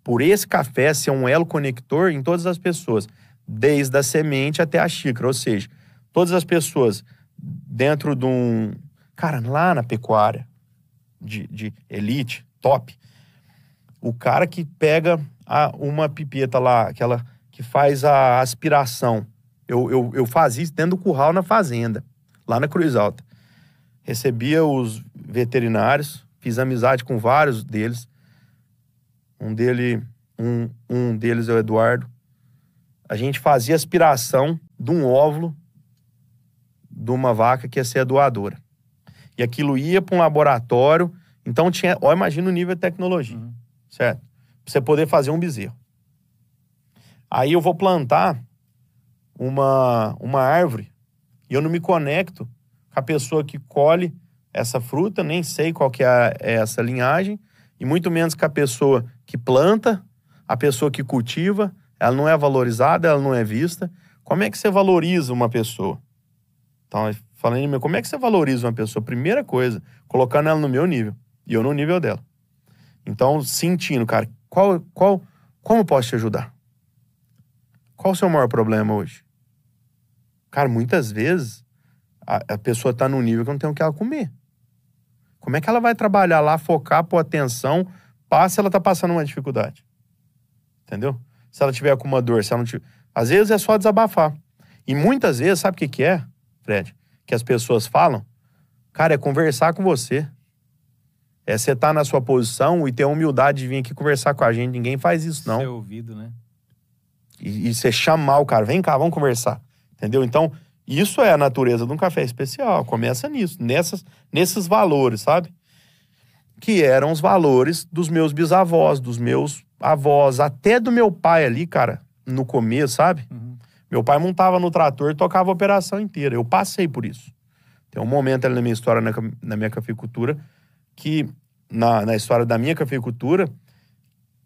por esse café ser um elo conector em todas as pessoas, desde a semente até a xícara, ou seja, todas as pessoas dentro de um cara lá na pecuária de, de elite, top, o cara que pega a, uma pipeta lá, aquela que faz a aspiração eu, eu, eu fazia isso dentro do curral na fazenda, lá na Cruz Alta. Recebia os veterinários, fiz amizade com vários deles. Um, dele, um, um deles é o Eduardo. A gente fazia aspiração de um óvulo de uma vaca que ia ser a doadora. E aquilo ia para um laboratório. Então tinha. Ó, imagina o nível de tecnologia. Uhum. Certo? Pra você poder fazer um bezerro. Aí eu vou plantar uma, uma árvore e eu não me conecto com a pessoa que colhe essa fruta, nem sei qual que é, é essa linhagem, e muito menos que a pessoa que planta, a pessoa que cultiva, ela não é valorizada, ela não é vista. Como é que você valoriza uma pessoa? Então, falando mim, como é que você valoriza uma pessoa? Primeira coisa, colocando ela no meu nível e eu no nível dela. Então, sentindo, cara, qual, qual, como posso te ajudar? Qual o seu maior problema hoje? Cara, muitas vezes a, a pessoa está num nível que não tem o que ela comer. Como é que ela vai trabalhar lá, focar, pôr atenção, passa ela tá passando uma dificuldade? Entendeu? Se ela tiver com uma dor, se ela não tiver... Às vezes é só desabafar. E muitas vezes, sabe o que, que é, Fred? Que as pessoas falam? Cara, é conversar com você. É você estar tá na sua posição e ter a humildade de vir aqui conversar com a gente. Ninguém faz isso, não. Ser ouvido, né? E, e você chamar o cara, vem cá, vamos conversar. Entendeu? Então, isso é a natureza de um café especial. Começa nisso, nessas, nesses valores, sabe? Que eram os valores dos meus bisavós, dos meus avós, até do meu pai ali, cara, no começo, sabe? Uhum. Meu pai montava no trator e tocava a operação inteira. Eu passei por isso. Tem um momento ali na minha história, na, na minha cafeicultura, que, na, na história da minha cafeicultura,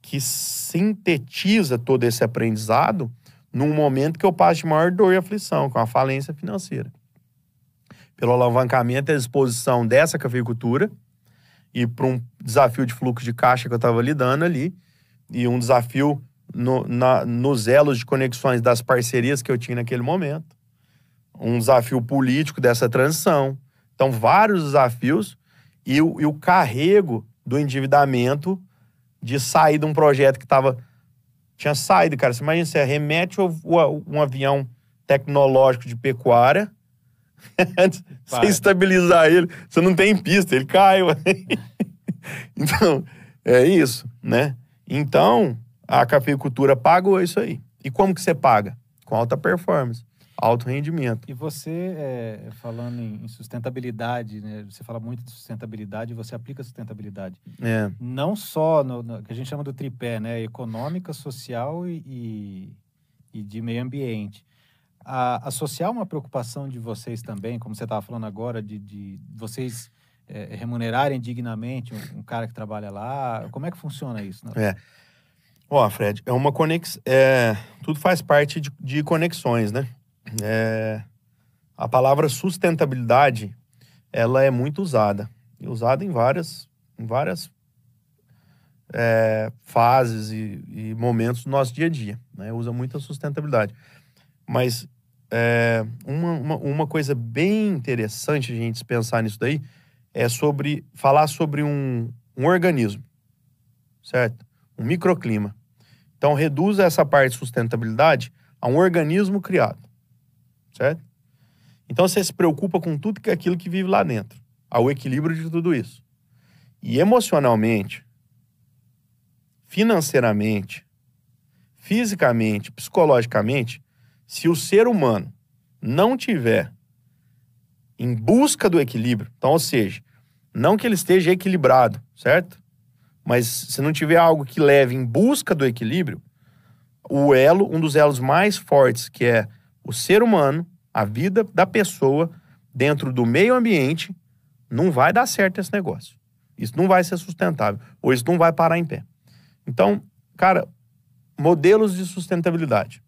que sintetiza todo esse aprendizado num momento que eu passo de maior dor e aflição, com a falência financeira. Pelo alavancamento e a exposição dessa cafeicultura e para um desafio de fluxo de caixa que eu estava lidando ali e um desafio no, na, nos elos de conexões das parcerias que eu tinha naquele momento, um desafio político dessa transição. Então, vários desafios e o, e o carrego do endividamento de sair de um projeto que estava tinha saído, cara. Você imagina, você remete um avião tecnológico de pecuária, você estabilizar ele, você não tem pista, ele cai. então, é isso, né? Então, a cafeicultura pagou isso aí. E como que você paga? Com alta performance alto rendimento. E você, é, falando em sustentabilidade, né? Você fala muito de sustentabilidade e você aplica sustentabilidade. É. Não só no, no, que a gente chama do tripé, né? Econômica, social e, e, e de meio ambiente. A, a, social é uma preocupação de vocês também, como você estava falando agora, de, de vocês é, remunerarem dignamente um, um, cara que trabalha lá. Como é que funciona isso? Né? É. Ó, Fred, é uma conexão. É, tudo faz parte de, de conexões, né? É, a palavra sustentabilidade ela é muito usada e usada em várias, em várias é, fases e, e, momentos do nosso dia a dia. Né? Usa muito a sustentabilidade. Mas é, uma, uma, uma, coisa bem interessante a gente pensar nisso daí é sobre falar sobre um, um organismo, certo? Um microclima. Então, reduz essa parte de sustentabilidade a um organismo criado certo? Então você se preocupa com tudo que é aquilo que vive lá dentro, ao equilíbrio de tudo isso. E emocionalmente, financeiramente, fisicamente, psicologicamente, se o ser humano não tiver em busca do equilíbrio, então, ou seja, não que ele esteja equilibrado, certo? Mas se não tiver algo que leve em busca do equilíbrio, o elo, um dos elos mais fortes, que é o ser humano, a vida da pessoa dentro do meio ambiente, não vai dar certo esse negócio. Isso não vai ser sustentável, ou isso não vai parar em pé. Então, cara, modelos de sustentabilidade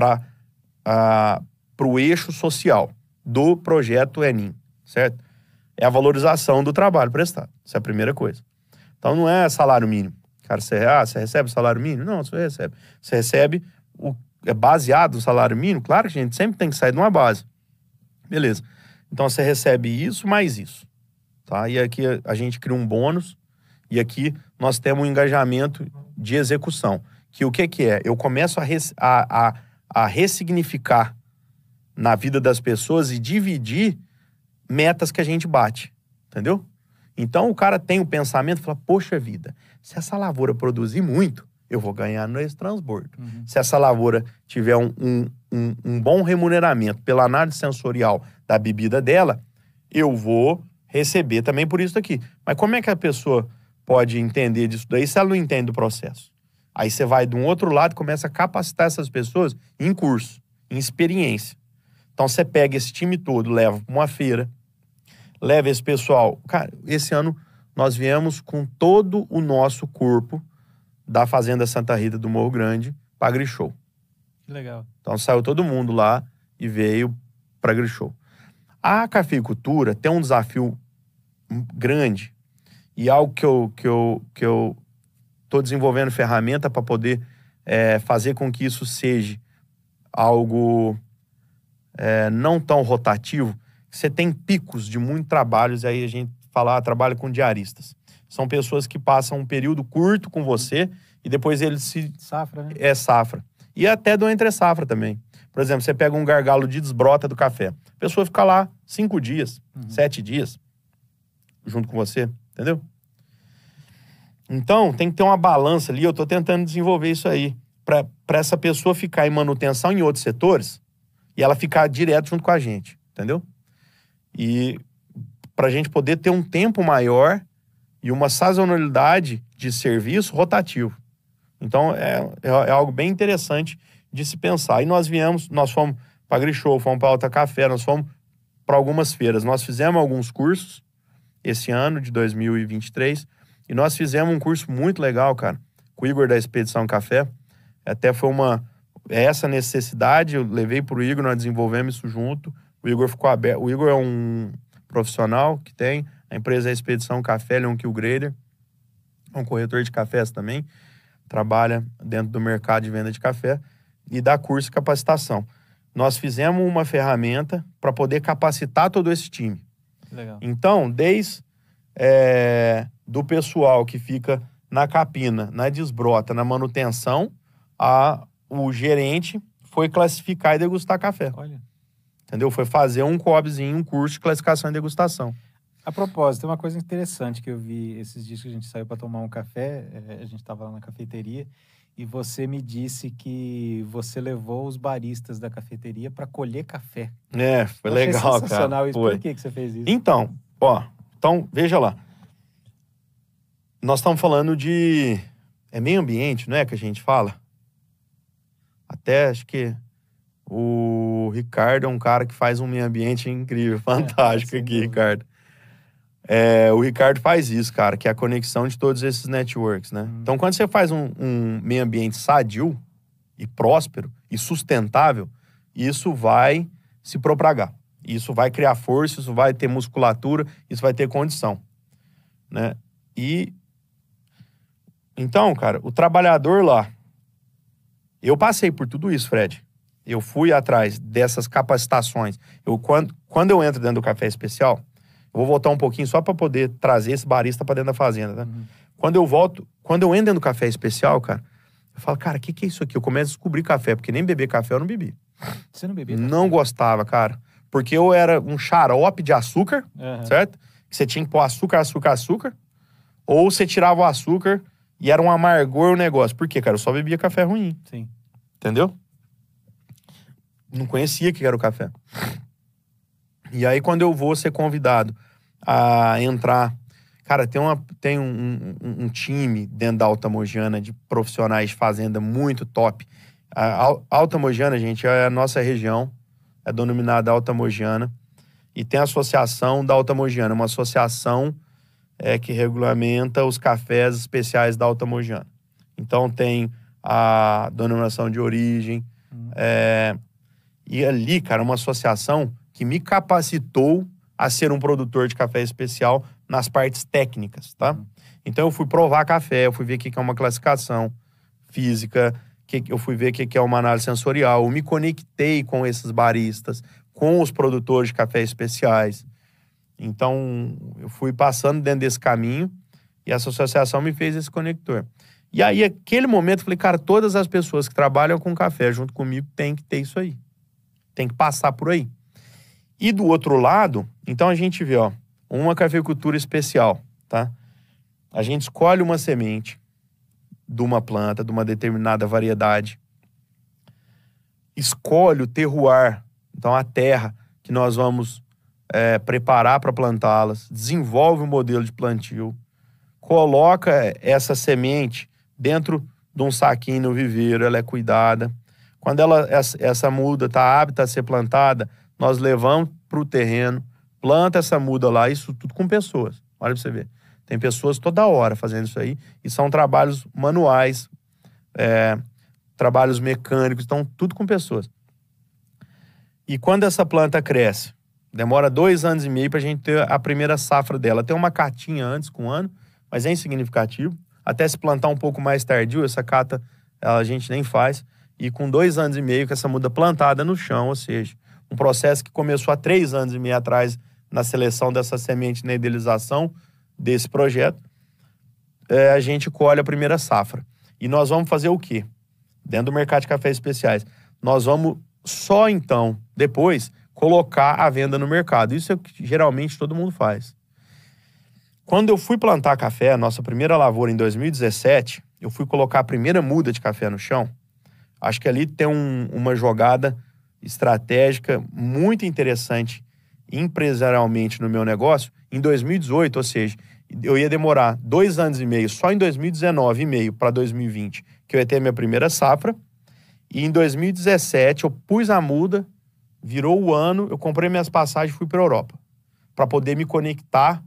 para uh, o eixo social do projeto Enim, certo? É a valorização do trabalho prestado. Essa é a primeira coisa. Então, não é salário mínimo. Cara, você, ah, você recebe salário mínimo? Não, você recebe. Você recebe o é baseado no salário mínimo, claro que a gente sempre tem que sair de uma base. Beleza. Então você recebe isso mais isso. Tá? E aqui a gente cria um bônus e aqui nós temos um engajamento de execução. Que o que, que é? Eu começo a, a, a, a ressignificar na vida das pessoas e dividir metas que a gente bate. Entendeu? Então o cara tem o pensamento fala: Poxa vida, se essa lavoura produzir muito, eu vou ganhar nesse transbordo. Uhum. Se essa lavoura tiver um, um, um, um, bom remuneramento pela análise sensorial da bebida dela, eu vou receber também por isso aqui. Mas como é que a pessoa pode entender disso daí se ela não entende o processo? Aí você vai de um outro lado e começa a capacitar essas pessoas em curso, em experiência. Então você pega esse time todo, leva para uma feira, leva esse pessoal. Cara, esse ano nós viemos com todo o nosso corpo da Fazenda Santa Rita do Morro Grande para Grishow. Que legal. Então saiu todo mundo lá e veio para Grishow. A cafeicultura tem um desafio grande e algo que eu que eu que eu tô desenvolvendo ferramenta para poder é, fazer com que isso seja algo é, não tão rotativo. Você tem picos de muitos trabalhos e aí a gente fala ah, trabalho com diaristas. São pessoas que passam um período curto com você e depois eles se Safra, né? é safra. E até do entre safra também. Por exemplo, você pega um gargalo de desbrota do café. A pessoa fica lá cinco dias, sete dias, junto com você, entendeu? Então, tem que ter uma balança ali. Eu estou tentando desenvolver isso aí. Para essa pessoa ficar em manutenção em outros setores e ela ficar direto junto com a gente, entendeu? E para a gente poder ter um tempo maior e uma sazonalidade de serviço rotativo. Então, é, é, é algo bem interessante de se pensar. E nós viemos, nós fomos para Grishow, fomos para Alta Café, nós fomos para algumas feiras. Nós fizemos alguns cursos esse ano de 2023 e nós fizemos um curso muito legal, cara, com o Igor da Expedição Café. Até foi uma essa necessidade, eu levei para o Igor, nós desenvolvemos isso junto. O Igor ficou aberto. O Igor é um profissional que tem, a empresa é a Expedição Café, ele é um kill grader, é um corretor de cafés também, trabalha dentro do mercado de venda de café e dá curso de capacitação. Nós fizemos uma ferramenta para poder capacitar todo esse time. Legal. Então, desde é, do pessoal que fica na capina, na desbrota, na manutenção, a, o gerente foi classificar e degustar café. Olha. Entendeu? Foi fazer um COBzinho, um curso de classificação e degustação. A propósito, tem uma coisa interessante que eu vi esses dias que a gente saiu para tomar um café, é, a gente estava lá na cafeteria, e você me disse que você levou os baristas da cafeteria para colher café. É, foi Eu legal, sensacional cara. isso. Foi. Por que, que você fez isso? Então, ó, então, veja lá. Nós estamos falando de. É meio ambiente, não é que a gente fala? Até acho que o Ricardo é um cara que faz um meio ambiente incrível, fantástico sem aqui, dúvida. Ricardo. É, o Ricardo faz isso, cara, que é a conexão de todos esses networks, né? Hum. Então, quando você faz um, um meio ambiente sadio e próspero e sustentável, isso vai se propagar. Isso vai criar força, isso vai ter musculatura, isso vai ter condição, né? E então, cara, o trabalhador lá, eu passei por tudo isso, Fred. Eu fui atrás dessas capacitações. Eu quando, quando eu entro dentro do café especial, eu vou voltar um pouquinho só para poder trazer esse barista para dentro da fazenda, tá? Uhum. Quando eu volto, quando eu entro dentro do café especial, cara, eu falo, cara, o que, que é isso aqui? Eu começo a descobrir café, porque nem beber café eu não bebi. Você não bebia? café? Não gostava, cara. Porque eu era um xarope de açúcar, Aham. certo? Que você tinha que pôr açúcar, açúcar, açúcar. Ou você tirava o açúcar e era um amargor o negócio. Por quê, cara? Eu só bebia café ruim, Sim. entendeu? Não conhecia que era o café. E aí, quando eu vou ser convidado a entrar. Cara, tem, uma, tem um, um- um time dentro da Alta Mogiana de profissionais de fazenda muito top. A Al- Alta Mogiana, gente, é a nossa região, é denominada Alta Mogiana. E tem a Associação da Alta Mogiana, uma associação é, que regulamenta os cafés especiais da Alta Mogiana. Então tem a denominação de origem. Hum. é, e ali, cara, uma associação que me capacitou a ser um produtor de café especial nas partes técnicas, tá? Uhum. Então eu fui provar café, eu fui ver o que é uma classificação física, que eu fui ver o que é uma análise sensorial, eu me conectei com esses baristas, com os produtores de café especiais. Então eu fui passando dentro desse caminho e essa associação me fez esse conector. E aí, aquele momento, eu falei, cara, todas as pessoas que trabalham com café junto comigo têm que ter isso aí. Tem que passar por aí. E do outro lado, então a gente vê, ó, uma cafeicultura especial, tá? A gente escolhe uma semente de uma planta, de uma determinada variedade. Escolhe o terroir, então a terra que nós vamos é, preparar para plantá-las, desenvolve o modelo de plantio, coloca essa semente dentro de um saquinho no viveiro, ela é cuidada. Quando ela, essa, essa muda está apta a ser plantada, nós levamos para o terreno, planta essa muda lá, isso tudo com pessoas. Olha pra você ver. Tem pessoas toda hora fazendo isso aí. E são trabalhos manuais, é, trabalhos mecânicos, então tudo com pessoas. E quando essa planta cresce, demora dois anos e meio para a gente ter a primeira safra dela. Tem uma catinha antes com um ano, mas é insignificativo. Até se plantar um pouco mais tardio, essa cata a gente nem faz. E com dois anos e meio com essa muda plantada no chão, ou seja, um processo que começou há três anos e meio atrás na seleção dessa semente, na idealização desse projeto, é, a gente colhe a primeira safra. E nós vamos fazer o quê? Dentro do mercado de cafés especiais. Nós vamos só então, depois, colocar a venda no mercado. Isso é o que geralmente todo mundo faz. Quando eu fui plantar café, a nossa primeira lavoura em 2017, eu fui colocar a primeira muda de café no chão. Acho que ali tem um, uma jogada estratégica muito interessante empresarialmente no meu negócio em 2018, ou seja, eu ia demorar dois anos e meio, só em 2019 e meio para 2020, que eu ia ter minha primeira safra. E em 2017 eu pus a muda, virou o ano, eu comprei minhas passagens e fui para a Europa, para poder me conectar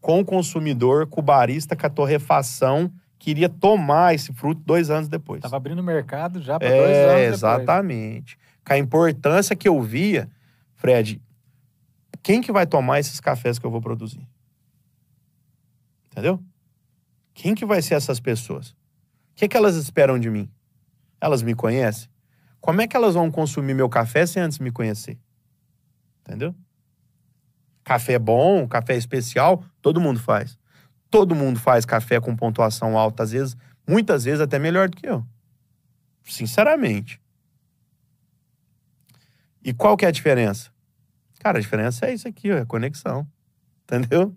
com o consumidor, com o barista, com a torrefação que iria tomar esse fruto dois anos depois. Estava abrindo o mercado já para é, dois anos depois. Exatamente. Com a importância que eu via, Fred, quem que vai tomar esses cafés que eu vou produzir? Entendeu? Quem que vai ser essas pessoas? O que, que elas esperam de mim? Elas me conhecem? Como é que elas vão consumir meu café sem antes me conhecer? Entendeu? Café bom, café especial, todo mundo faz. Todo mundo faz café com pontuação alta, às vezes, muitas vezes até melhor do que eu. Sinceramente. E qual que é a diferença? Cara, a diferença é isso aqui, ó, é conexão. Entendeu?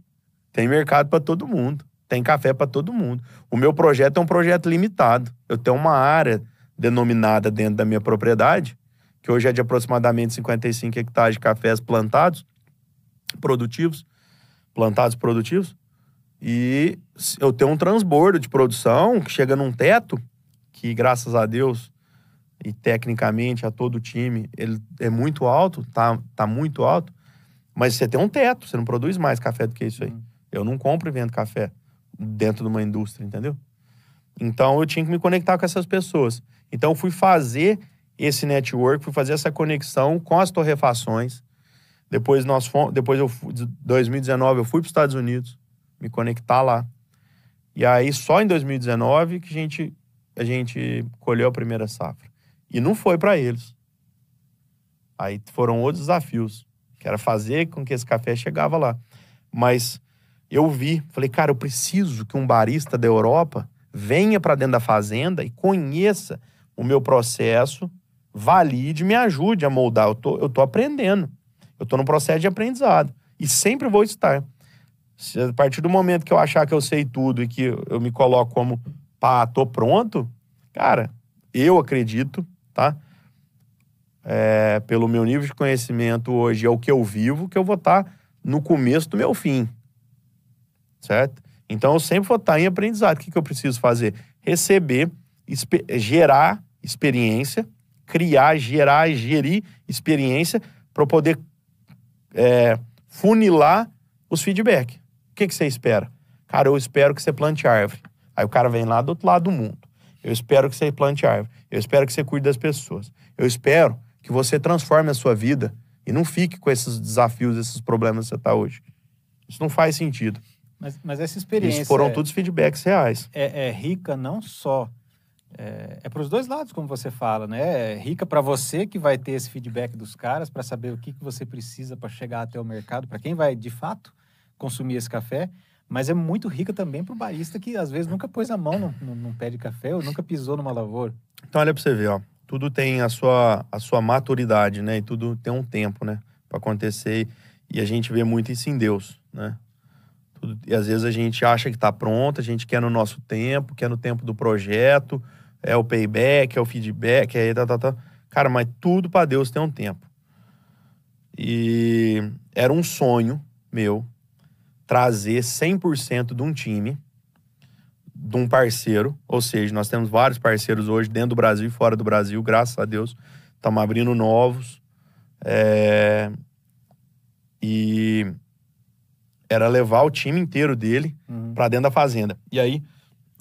Tem mercado para todo mundo. Tem café para todo mundo. O meu projeto é um projeto limitado. Eu tenho uma área denominada dentro da minha propriedade, que hoje é de aproximadamente 55 hectares de cafés plantados, produtivos, plantados produtivos, e eu tenho um transbordo de produção que chega num teto, que graças a Deus e tecnicamente a todo o time, ele é muito alto, tá, tá muito alto, mas você tem um teto, você não produz mais café do que isso aí. Uhum. Eu não compro e vendo café dentro de uma indústria, entendeu? Então eu tinha que me conectar com essas pessoas. Então fui fazer esse network, fui fazer essa conexão com as torrefações. Depois nós fomos, depois eu 2019 eu fui para os Estados Unidos, me conectar lá. E aí só em 2019 que a gente a gente colheu a primeira safra. E não foi para eles. Aí foram outros desafios, que era fazer com que esse café chegava lá. Mas eu vi, falei, cara, eu preciso que um barista da Europa venha para dentro da fazenda e conheça o meu processo, valide, me ajude a moldar. Eu tô, eu tô aprendendo. Eu tô no processo de aprendizado. E sempre vou estar. Se a partir do momento que eu achar que eu sei tudo e que eu me coloco como, pá, tô pronto, cara, eu acredito, tá? É, pelo meu nível de conhecimento hoje, é o que eu vivo, que eu vou estar tá no começo do meu fim certo? Então eu sempre vou estar em aprendizado. O que, que eu preciso fazer? Receber, gerar experiência, criar, gerar, gerir experiência para poder é, funilar os feedback. O que, que você espera? Cara, eu espero que você plante árvore. Aí o cara vem lá do outro lado do mundo. Eu espero que você plante árvore. Eu espero que você cuide das pessoas. Eu espero que você transforme a sua vida e não fique com esses desafios, esses problemas que você está hoje. Isso não faz sentido. Mas, mas essa experiência. Isso foram é, todos feedbacks reais. É, é rica não só. É, é para os dois lados, como você fala, né? É rica para você que vai ter esse feedback dos caras para saber o que, que você precisa para chegar até o mercado, para quem vai de fato consumir esse café. Mas é muito rica também para o barista que às vezes nunca pôs a mão num, num pé de café ou nunca pisou numa lavoura. Então, olha para você ver, ó. Tudo tem a sua, a sua maturidade, né? E tudo tem um tempo, né? Para acontecer. E a gente vê muito isso em Deus, né? Tudo, e às vezes a gente acha que está pronto, a gente quer no nosso tempo, quer no tempo do projeto, é o payback, é o feedback, é tá, tá, tá. Cara, mas tudo para Deus tem um tempo. E era um sonho meu trazer 100% de um time, de um parceiro, ou seja, nós temos vários parceiros hoje dentro do Brasil e fora do Brasil, graças a Deus, estamos abrindo novos. É... E era levar o time inteiro dele Uhum. pra dentro da fazenda. E aí,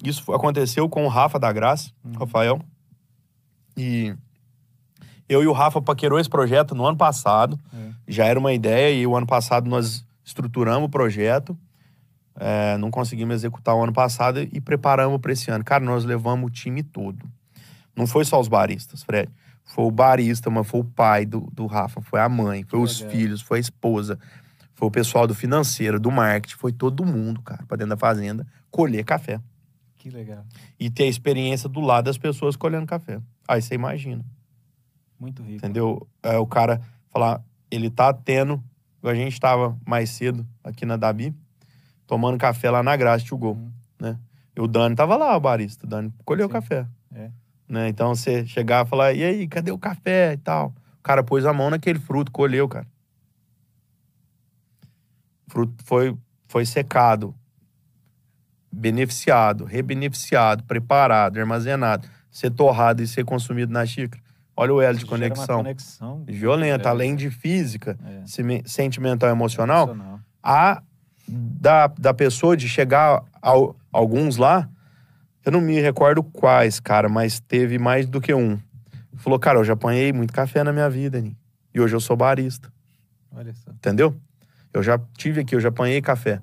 isso aconteceu com o Rafa da Graça, Uhum. Rafael. E eu e o Rafa paquerou esse projeto no ano passado. É. Já era uma ideia e o ano passado nós estruturamos o projeto. É, não conseguimos executar o ano passado e preparamos para esse ano. Cara, nós levamos o time todo. Não foi só os baristas, Fred. Foi o barista, mas foi o pai do, do Rafa, foi a mãe, foi os legal. filhos, foi a esposa, foi o pessoal do financeiro, do marketing, foi todo mundo, cara, pra dentro da fazenda, colher café. Que legal. E ter a experiência do lado das pessoas colhendo café. Aí você imagina, Muito rico. entendeu? É, o cara falar, ele tá tendo, a gente tava mais cedo aqui na Dabi, tomando café lá na Graça, tio Gol, Uhum. né? E o Dani tava lá, o barista, o Dani colheu Sim. café. É. Né? Então você chegar e falar, e aí, cadê o café e tal? O cara pôs a mão naquele fruto, colheu, cara. O fruto foi, foi secado, beneficiado, rebeneficiado, preparado, armazenado, ser torrado e ser consumido na xícara. Olha o elo de uma conexão. conexão Violenta, É, além de física, é, sentimental e emocional, emocional. a da, da pessoa de chegar ao, alguns lá, eu não me recordo quais, cara, mas teve mais do que um. Falou, cara, eu já apanhei muito café na minha vida, Ni, e hoje eu sou barista, Olha só. entendeu? Eu já tive aqui, eu já apanhei café.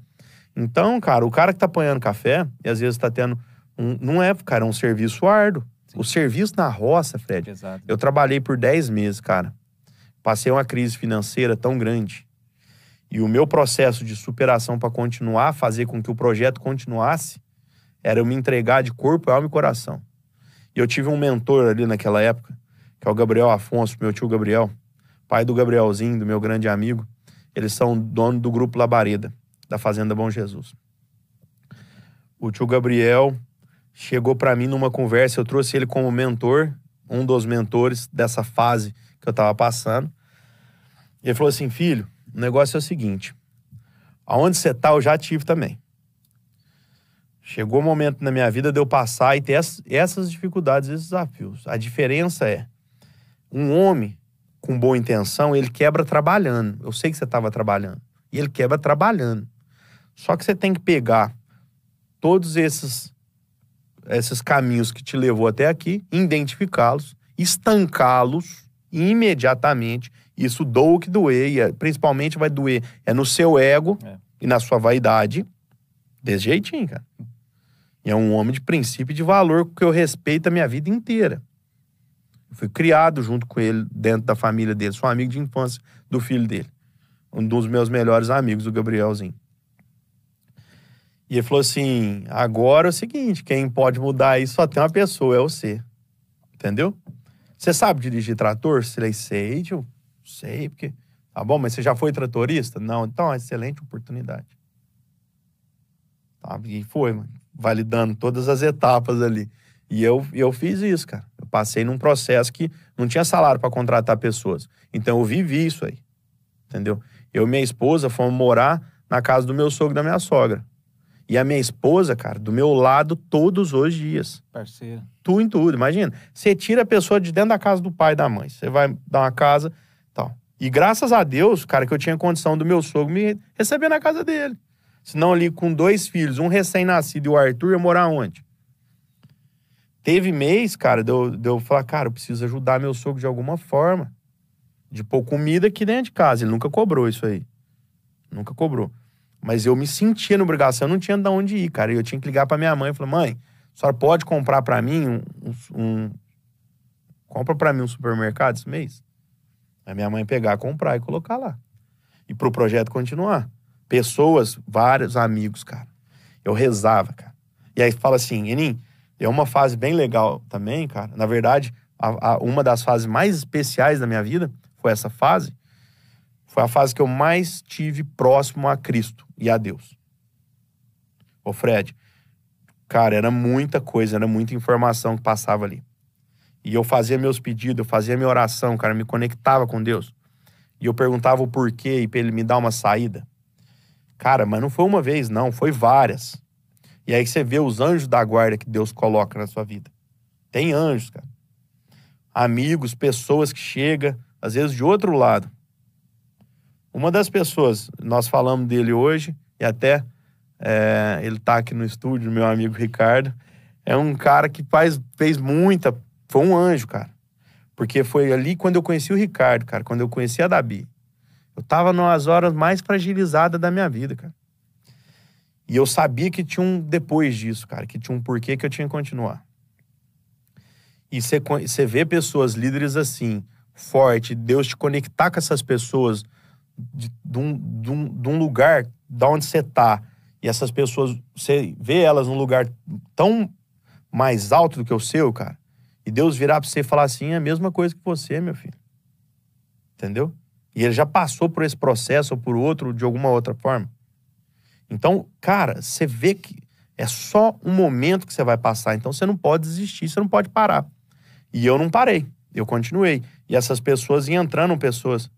Então, cara, o cara que tá apanhando café, e às vezes tá tendo um, não é, cara, é um serviço árduo. Sim. O serviço na roça, Fred, Pesado. eu trabalhei por 10 meses, cara. Passei uma crise financeira tão grande. E o meu processo de superação para continuar, fazer com que o projeto continuasse, era eu me entregar de corpo, alma e coração. E eu tive um mentor ali naquela época, que é o Gabriel Afonso, meu tio Gabriel, pai do Gabrielzinho, do meu grande amigo. Eles são dono do grupo Labareda, da Fazenda Bom Jesus. O tio Gabriel chegou para mim numa conversa, eu trouxe ele como mentor, um dos mentores dessa fase que eu tava passando. E ele falou assim: "Filho, o negócio é o seguinte, aonde você tá, eu já tive também. Chegou o momento na minha vida de eu passar e ter ess- essas dificuldades, esses desafios. A diferença é um homem com boa intenção, ele quebra trabalhando. Eu sei que você estava trabalhando. E ele quebra trabalhando. Só que você tem que pegar todos esses esses caminhos que te levou até aqui, identificá-los, estancá-los imediatamente. Isso doa o que doer, é- principalmente vai doer é no seu ego É. e na sua vaidade. Desse jeitinho, cara. E é um homem de princípio e de valor que eu respeito a minha vida inteira. Eu fui criado junto com ele, dentro da família dele. Sou amigo de infância do filho dele. Um dos meus melhores amigos, o Gabrielzinho. E ele falou assim: agora é o seguinte, quem pode mudar isso só tem uma pessoa, é você. Entendeu? Você sabe dirigir trator? Falei, sei, tio. Sei, porque. Tá bom, mas você já foi tratorista? Não, então, excelente oportunidade. Tá, e foi, mano. Validando todas as etapas ali. E eu, eu fiz isso, cara. Eu passei num processo que não tinha salário para contratar pessoas. Então eu vivi isso aí. Entendeu? Eu e minha esposa fomos morar na casa do meu sogro e da minha sogra. E a minha esposa, cara, do meu lado todos os dias. Parceiro. Tu em tudo, imagina. Você tira a pessoa de dentro da casa do pai e da mãe. Você vai dar uma casa tal. E graças a Deus, cara, que eu tinha condição do meu sogro me receber na casa dele. Senão ali com dois filhos, um recém-nascido e o Arthur, ia morar onde? Teve mês, cara, de eu, de eu falar, cara, eu preciso ajudar meu sogro de alguma forma. De pôr comida aqui dentro de casa. Ele nunca cobrou isso aí. Nunca cobrou. Mas eu me sentia na obrigação, eu não tinha de onde ir, cara. E eu tinha que ligar pra minha mãe e falar, mãe, a senhora pode comprar pra mim um, um- um- Compra pra mim um supermercado esse mês? Aí minha mãe pegar, comprar e colocar lá. E pro projeto continuar. Pessoas, vários amigos, cara. Eu rezava, cara. E aí fala assim, Enim, é uma fase bem legal também, cara. Na verdade, a- a- uma das fases mais especiais da minha vida foi essa fase. Foi a fase que eu mais tive próximo a Cristo e a Deus. Ô, Fred, cara, era muita coisa, era muita informação que passava ali. E eu fazia meus pedidos, eu fazia minha oração, cara, me conectava com Deus. E eu perguntava o porquê e pra ele me dar uma saída. Cara, mas não foi uma vez, não, foi várias. E aí você vê os anjos da guarda que Deus coloca na sua vida. Tem anjos, cara. Amigos, pessoas que chegam, às vezes de outro lado. Uma das pessoas, nós falamos dele hoje, e até é, ele está aqui no estúdio, meu amigo Ricardo. É um cara que faz, fez muita. Foi um anjo, cara. Porque foi ali quando eu conheci o Ricardo, cara, quando eu conheci a Dabi. Eu tava nas horas mais fragilizadas da minha vida, cara. E eu sabia que tinha um depois disso, cara, que tinha um porquê que eu tinha que continuar. E você vê pessoas líderes assim, forte, Deus te conectar com essas pessoas de, de, um, de, um, de um lugar da onde você tá, e essas pessoas, você vê elas num lugar tão mais alto do que o seu, cara, e Deus virar pra você e falar assim, é a mesma coisa que você, meu filho. Entendeu? E ele já passou por esse processo ou por outro de alguma outra forma. Então, cara, você vê que é só um momento que você vai passar. Então, você não pode desistir, você não pode parar. E eu não parei, eu continuei. E essas pessoas iam entrando pessoas.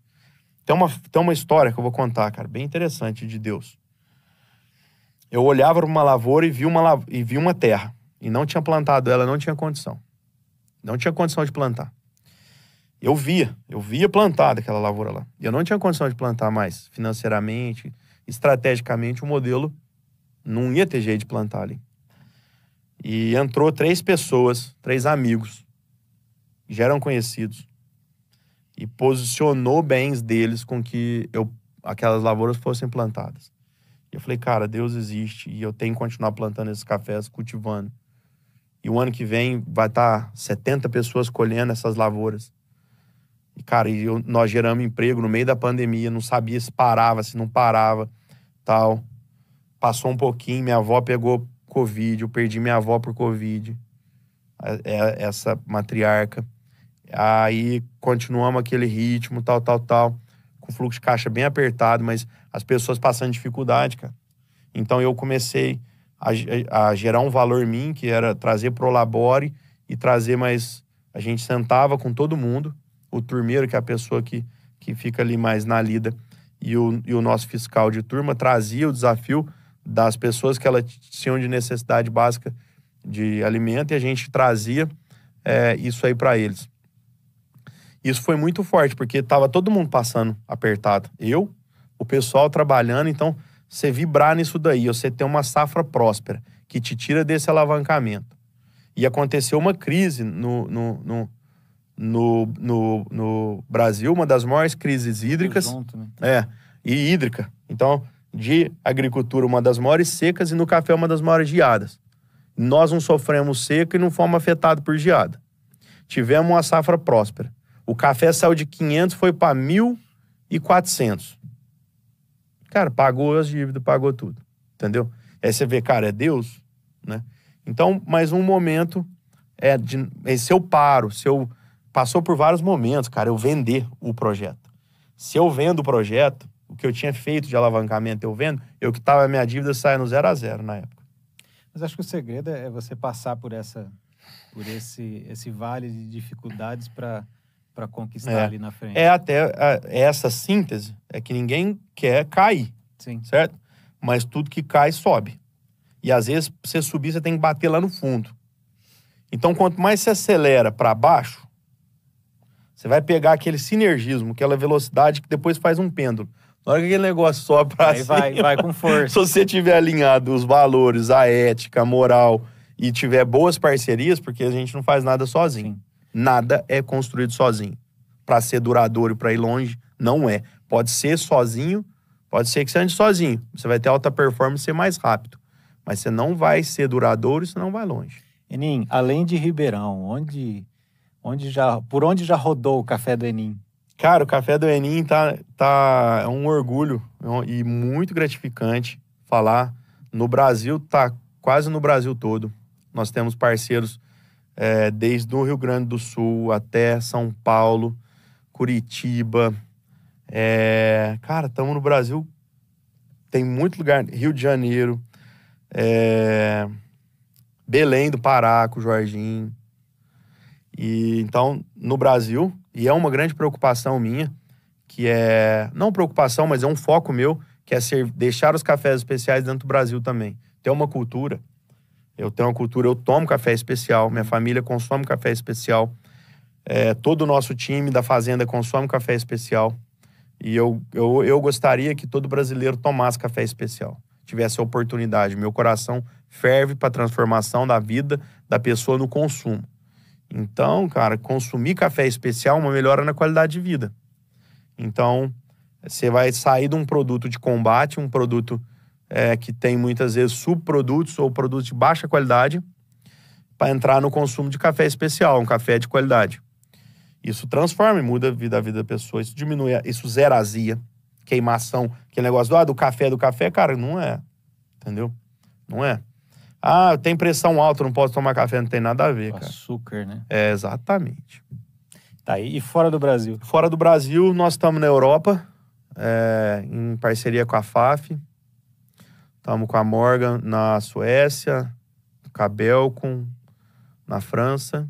Tem uma, tem uma história que eu vou contar, cara, bem interessante de Deus. Eu olhava para uma lavoura e vi uma, e vi uma terra. E não tinha plantado ela, não tinha condição. Não tinha condição de plantar. Eu via, eu via plantada aquela lavoura lá. E eu não tinha condição de plantar mais, financeiramente, estrategicamente, o modelo não ia ter jeito de plantar ali. E entrou três pessoas, três amigos, já eram conhecidos, e posicionou bens deles com que eu, aquelas lavouras fossem plantadas. E eu falei, cara, Deus existe e eu tenho que continuar plantando esses cafés, cultivando. E o ano que vem vai estar tá 70 pessoas colhendo essas lavouras. E, cara, eu, nós geramos emprego no meio da pandemia, não sabia se parava, se não parava, tal. Passou um pouquinho, minha avó pegou Covid, eu perdi minha avó por Covid, é, é essa matriarca. Aí continuamos aquele ritmo, tal, tal, tal, com fluxo de caixa bem apertado, mas as pessoas passando dificuldade, cara. Então eu comecei a, a gerar um valor em mim, que era trazer pro Labore e trazer mais. A gente sentava com todo mundo, o turmeiro, que é a pessoa que, que fica ali mais na lida, e o, e o nosso fiscal de turma trazia o desafio das pessoas que elas tinham de necessidade básica de alimento e a gente trazia é, isso aí para eles. Isso foi muito forte, porque estava todo mundo passando apertado. Eu, o pessoal trabalhando, então você vibrar nisso daí, você ter uma safra próspera que te tira desse alavancamento. E aconteceu uma crise no, no, no, no, no, no Brasil, uma das maiores crises hídricas. Junto, né? É, e hídrica. Então, de agricultura, uma das maiores secas, e no café, uma das maiores geadas. Nós não sofremos seca e não fomos afetados por geada. Tivemos uma safra próspera. O café saiu de 500, foi para 1.400. Cara, pagou as dívidas, pagou tudo. Entendeu? Aí você vê, cara, é Deus, né? Então, mais um momento é de é se eu paro, se eu passou por vários momentos, cara, eu vender o projeto. Se eu vendo o projeto, o que eu tinha feito de alavancamento eu vendo, eu que tava minha dívida saia no zero a zero na época. Mas acho que o segredo é você passar por essa por esse esse vale de dificuldades para para conquistar é. ali na frente. É até a, essa síntese é que ninguém quer cair. Sim. Certo? Mas tudo que cai sobe. E às vezes, pra você subir, você tem que bater lá no fundo. Então, quanto mais você acelera para baixo, você vai pegar aquele sinergismo, aquela velocidade que depois faz um pêndulo. Na hora que aquele negócio sobe pra Aí cima, vai, vai com força. Se você tiver alinhado os valores, a ética, a moral e tiver boas parcerias, porque a gente não faz nada sozinho. Sim. Nada é construído sozinho. Para ser duradouro e para ir longe, não é. Pode ser sozinho, pode ser que você ande sozinho. Você vai ter alta performance e ser mais rápido. Mas você não vai ser duradouro e você não vai longe. Enim, além de Ribeirão, onde, onde já, por onde já rodou o café do Enim? Cara, o café do Enim tá, tá é um orgulho e muito gratificante falar. No Brasil, tá quase no Brasil todo. Nós temos parceiros é, desde o Rio Grande do Sul até São Paulo, Curitiba. É, cara, estamos no Brasil, tem muito lugar. Rio de Janeiro, é, Belém do Pará, com o Jorginho. E, então, no Brasil, e é uma grande preocupação minha, que é, não preocupação, mas é um foco meu, que é ser, deixar os cafés especiais dentro do Brasil também. Ter uma cultura eu tenho uma cultura, eu tomo café especial, minha família consome café especial, é, todo o nosso time da fazenda consome café especial. E eu, eu, eu gostaria que todo brasileiro tomasse café especial, tivesse a oportunidade. Meu coração ferve para a transformação da vida da pessoa no consumo. Então, cara, consumir café especial é uma melhora na qualidade de vida. Então, você vai sair de um produto de combate, um produto é, que tem muitas vezes subprodutos ou produtos de baixa qualidade, para entrar no consumo de café especial, um café de qualidade. Isso transforma e muda a vida, a vida da pessoa. Isso diminui, isso zera azia, queimação, aquele negócio do, ah, do café, do café, cara, não é. Entendeu? Não é. Ah, tem pressão alta, não posso tomar café, não tem nada a ver, o cara. Açúcar, né? É, exatamente. Tá aí. E fora do Brasil? Fora do Brasil, nós estamos na Europa, é, em parceria com a FAF. Estamos com a Morgan na Suécia, com a Belcom na França.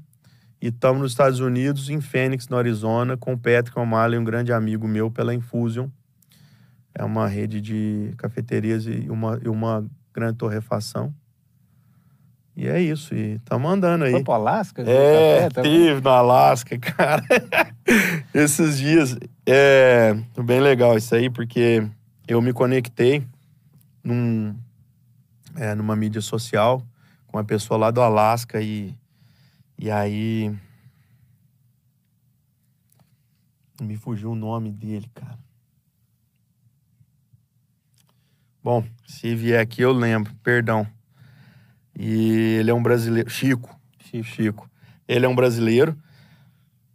E estamos nos Estados Unidos, em Phoenix, no Arizona, com o Patrick O'Malley, um grande amigo meu, pela Infusion. É uma rede de cafeterias e uma, e uma grande torrefação. E é isso, e estamos andando aí. Foi pro Alasca? É, Café, tive no Alasca, cara. Esses dias. É bem legal isso aí, porque eu me conectei num, é, numa mídia social com uma pessoa lá do Alasca e, e aí. Me fugiu o nome dele, cara. Bom, se vier aqui eu lembro, perdão. E ele é um brasileiro. Chico. Chico. Chico. Ele é um brasileiro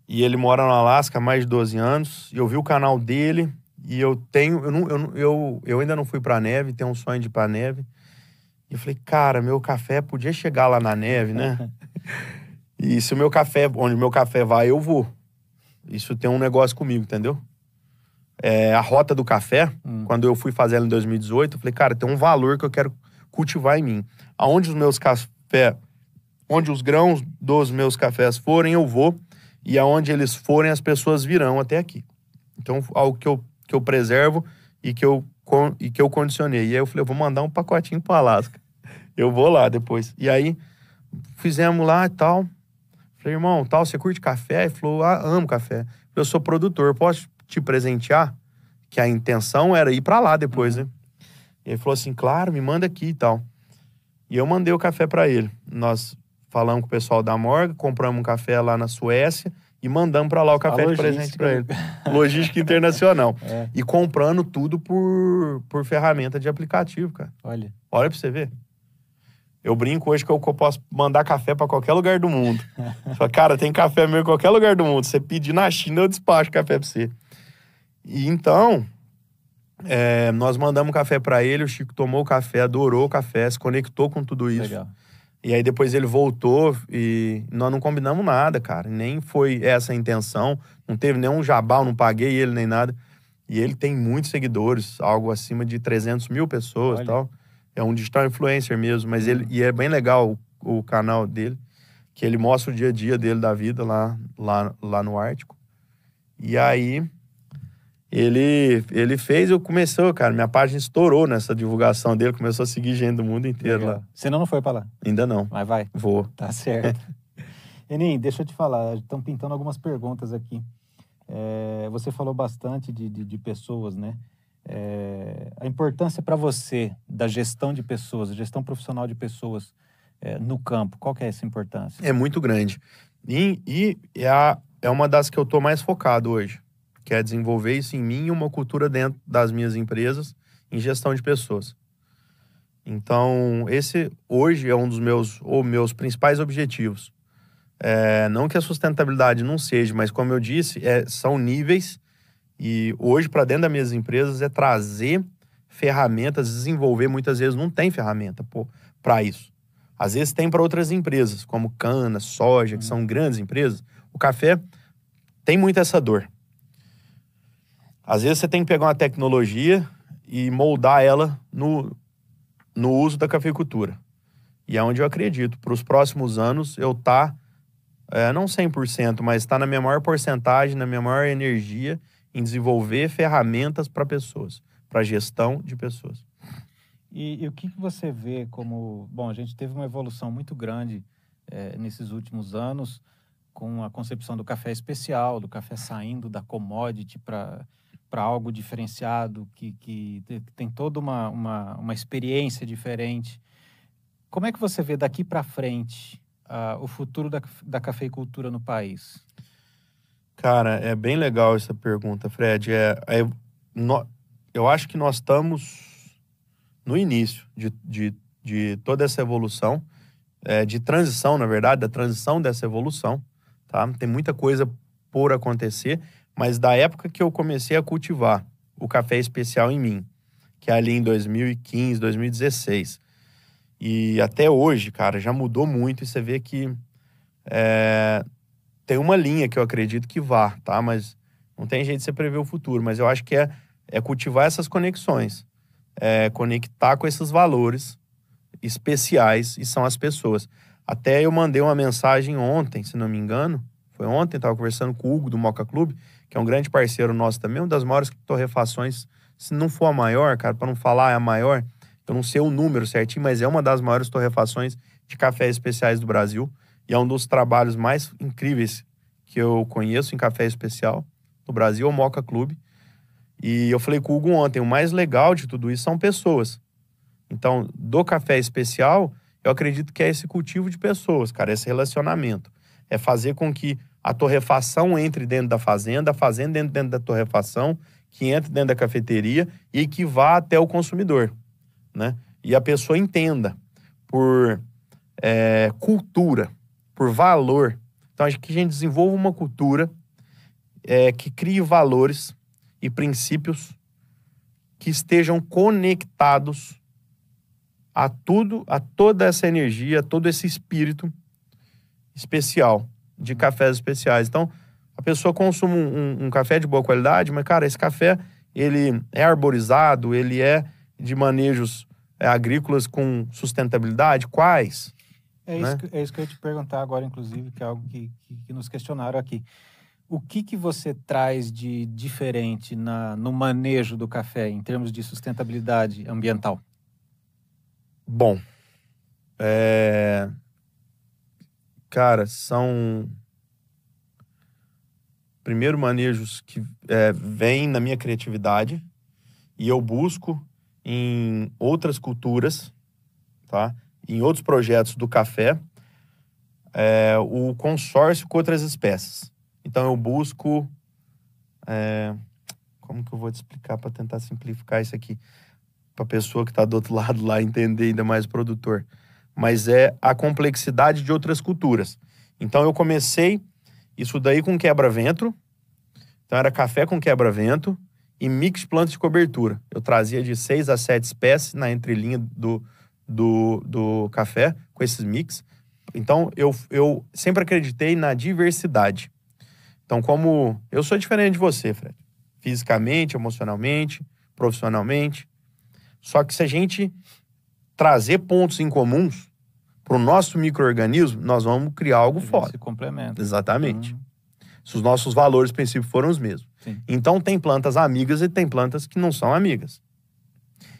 e ele mora no Alasca há mais de 12 anos. E eu vi o canal dele e eu tenho. Eu, não, eu, eu, eu ainda não fui pra neve, tenho um sonho de ir pra neve. E eu falei, cara, meu café podia chegar lá na neve, né? e se o meu café, onde o meu café vai, eu vou. Isso tem um negócio comigo, entendeu? É, a rota do café, Hum. quando eu fui fazer ela em 2018, eu falei, cara, tem um valor que eu quero cultivar em mim. Aonde os meus cafés, onde os grãos dos meus cafés forem, eu vou. E aonde eles forem, as pessoas virão até aqui. Então, algo que eu, que eu preservo e que eu, e que eu condicionei. E aí eu falei, eu vou mandar um pacotinho pro Alasca. Eu vou lá depois. E aí, fizemos lá e tal. Falei, irmão, tal, você curte café? Ele falou, ah, amo café. Eu sou produtor, posso te presentear? Que a intenção era ir pra lá depois, né? E ele falou assim, claro, me manda aqui e tal. E eu mandei o café pra ele. Nós falamos com o pessoal da Morga, compramos um café lá na Suécia e mandamos pra lá o café de presente pra ele. logística. Internacional. É, E comprando tudo por, por ferramenta de aplicativo, cara. olha. Olha pra você ver. Eu brinco hoje que eu posso mandar café pra qualquer lugar do mundo. Fala, cara, tem café meu em qualquer lugar do mundo. Você pedir na China, eu despacho café pra você. E então, é, nós mandamos café pra ele, o Chico tomou o café, adorou o café, se conectou com tudo isso. Legal. E aí depois ele voltou e nós não combinamos nada, cara. Nem foi essa a intenção. Não teve nenhum jabal, não paguei ele nem nada. E ele tem muitos seguidores, algo acima de 300 mil pessoas Olha. tal. É um digital influencer mesmo, mas ele e é bem legal o, o canal dele, que ele mostra o dia a dia dele da vida lá, lá, lá no Ártico. E aí ele ele fez, eu começou, cara, minha página estourou nessa divulgação dele, começou a seguir gente do mundo inteiro lá. Legal. Senão não foi pra lá. Ainda não. Mas vai. Vou. Tá certo. Enim, deixa eu te falar, estão pintando algumas perguntas aqui. É, você falou bastante de, de, de pessoas, né? É, a importância para você da gestão de pessoas, gestão profissional de pessoas é, no campo, qual que é essa importância? É muito grande. E, e é, a- é uma das que eu tô mais focado hoje, que é desenvolver isso em mim e uma cultura dentro das minhas empresas em gestão de pessoas. Então, esse hoje é um dos meus, ou meus principais objetivos. É, não que a sustentabilidade não seja, mas como eu disse, é, são níveis e hoje para dentro das minhas empresas é trazer ferramentas, desenvolver. Muitas vezes não tem ferramenta para isso. Às vezes tem para outras empresas, como cana, soja, que são grandes empresas. O café tem muito essa dor. Às vezes você tem que pegar uma tecnologia e moldar ela no, no uso da cafeicultura. E é onde eu acredito. Para os próximos anos, eu tá, é, não 100%, mas está na minha maior porcentagem, na minha maior energia em desenvolver ferramentas para pessoas, para gestão de pessoas. E, e o que, que você vê como. Bom, a gente teve uma evolução muito grande eh, nesses últimos anos com a concepção do café especial, do café saindo da commodity para para algo diferenciado, que, que tem toda uma, uma, uma experiência diferente. Como é que você vê daqui para frente uh, o futuro da, da cafeicultura no país? Cara, é bem legal essa pergunta, Fred. É, é no, eu acho que nós estamos no início de, de, de toda essa evolução, é, de transição, na verdade, da transição dessa evolução. Tá? Tem muita coisa por acontecer, mas da época que eu comecei a cultivar o café especial em mim, que é ali em 2015, 2016, e até hoje, cara, já mudou muito e você vê que é, tem uma linha que eu acredito que vá, tá? Mas não tem jeito de você prever o futuro, mas eu acho que é, é cultivar essas conexões, é conectar com esses valores especiais e são as pessoas. Até eu mandei uma mensagem ontem, se não me engano, foi ontem, estava conversando com o Hugo do Moca Clube, que é um grande parceiro nosso também, uma das maiores torrefações, se não for a maior, cara, para não falar é a maior, eu não sei o número certinho, mas é uma das maiores torrefações de cafés especiais do Brasil. E é um dos trabalhos mais incríveis que eu conheço em café especial no Brasil, o Moca Clube. E eu falei com o Hugo ontem, o mais legal de tudo isso são pessoas. Então, do café especial, eu acredito que é esse cultivo de pessoas, cara, esse relacionamento. É fazer com que a torrefação entre dentro da fazenda, a fazenda dentro, dentro da torrefação, que entre dentro da cafeteria e que vá até o consumidor, né? E a pessoa entenda por é, cultura, por valor. Então, acho que a gente desenvolva uma cultura é, que crie valores e princípios que estejam conectados a tudo, a toda essa energia, a todo esse espírito especial, de cafés especiais. Então, a pessoa consome um, um, um, café de boa qualidade, mas, cara, esse café, ele é arborizado, ele é de manejos é, agrícolas com sustentabilidade? Quais? É isso, né? que, é isso que eu ia te perguntar agora, inclusive, que é algo que, que, que nos questionaram aqui. O que, que você traz de diferente na, no manejo do café em termos de sustentabilidade ambiental? Bom, é... cara, são primeiro manejos que é, vêm na minha criatividade e eu busco em outras culturas, tá? em outros projetos do café, é, o consórcio com outras espécies. Então eu busco. É, como que eu vou te explicar para tentar simplificar isso aqui? Para a pessoa que está do outro lado lá entender ainda mais o produtor. Mas é a complexidade de outras culturas. Então eu comecei isso daí com quebra-vento. Então era café com quebra-vento e mix plantas de cobertura. Eu trazia de seis a sete espécies na entrelinha do, do, do café com esses mix. Então, eu, eu sempre acreditei na diversidade. Então, como eu sou diferente de você, Fred, fisicamente, emocionalmente, profissionalmente. Só que se a gente trazer pontos em comuns para o nosso microorganismo, nós vamos criar algo foda. Se complementa. Exatamente. Uhum. Se os nossos valores, princípios foram os mesmos. Sim. Então, tem plantas amigas e tem plantas que não são amigas